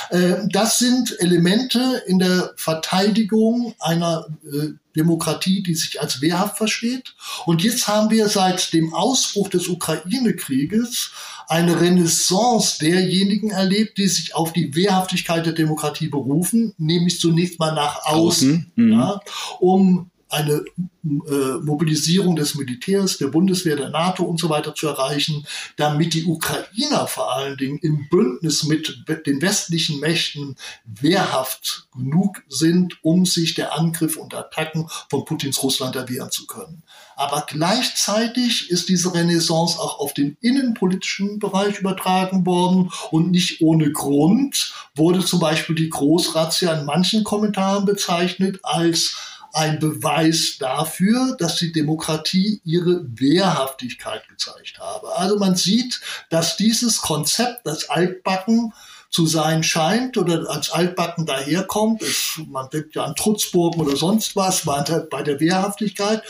Äh, das sind Elemente in der Verteidigung einer äh, Demokratie, die sich als wehrhaft versteht. Und jetzt haben wir seit dem Ausbruch des Ukraine-Krieges eine Renaissance derjenigen erlebt, die sich auf die Wehrhaftigkeit der Demokratie berufen, nämlich zunächst mal nach außen, außen. Mhm. Ja, um eine äh, Mobilisierung des Militärs, der Bundeswehr, der NATO und so weiter zu erreichen, damit die Ukrainer vor allen Dingen im Bündnis mit den westlichen Mächten wehrhaft genug sind, um sich der Angriff und Attacken von Putins Russland erwehren zu können. Aber gleichzeitig ist diese Renaissance auch auf den innenpolitischen Bereich übertragen worden und nicht ohne Grund wurde zum Beispiel die Großrazzia in manchen Kommentaren bezeichnet als ein Beweis dafür, dass die Demokratie ihre Wehrhaftigkeit gezeigt habe. Also man sieht, dass dieses Konzept, das Altbacken, zu sein scheint oder als altbacken daherkommt. Es, man denkt ja an Trutzburgen oder sonst was, bei der Wehrhaftigkeit.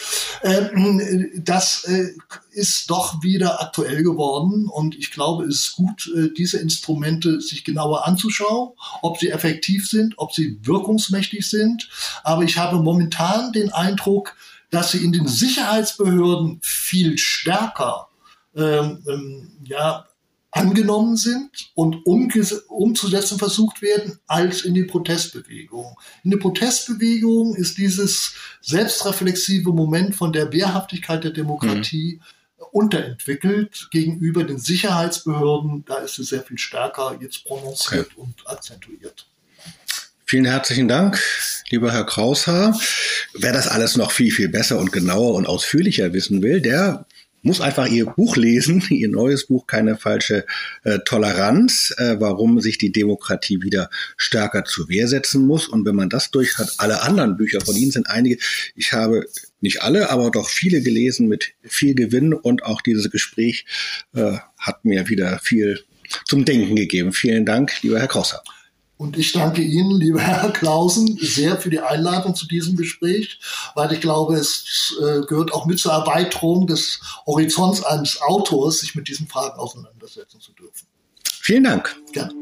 Ähm, das äh, ist doch wieder aktuell geworden und ich glaube, es ist gut, äh, diese Instrumente sich genauer anzuschauen, ob sie effektiv sind, ob sie wirkungsmächtig sind. Aber ich habe momentan den Eindruck, dass sie in den Sicherheitsbehörden viel stärker ähm, ähm, ja, angenommen sind und umzusetzen versucht werden, als in die Protestbewegung. In der Protestbewegung ist dieses selbstreflexive Moment von der Wehrhaftigkeit der Demokratie mhm. unterentwickelt gegenüber den Sicherheitsbehörden. Da ist es sehr viel stärker jetzt prononciert okay. und akzentuiert. Vielen herzlichen Dank, lieber Herr Kraushaar. Wer das alles noch viel, viel besser und genauer und ausführlicher wissen will, der muss einfach ihr Buch lesen, ihr neues Buch, keine falsche äh, Toleranz, äh, warum sich die Demokratie wieder stärker zur Wehr setzen muss. Und wenn man das durch hat, alle anderen Bücher von Ihnen sind einige, ich habe nicht alle, aber doch viele gelesen mit viel Gewinn und auch dieses Gespräch äh, hat mir wieder viel zum Denken gegeben. Vielen Dank, lieber Herr Krosser. Und ich danke Ihnen, lieber Herr Klausen, sehr für die Einladung zu diesem Gespräch, weil ich glaube, es äh, gehört auch mit zur Erweiterung des Horizonts eines Autors, sich mit diesen Fragen auseinandersetzen zu dürfen. Vielen Dank. Gerne.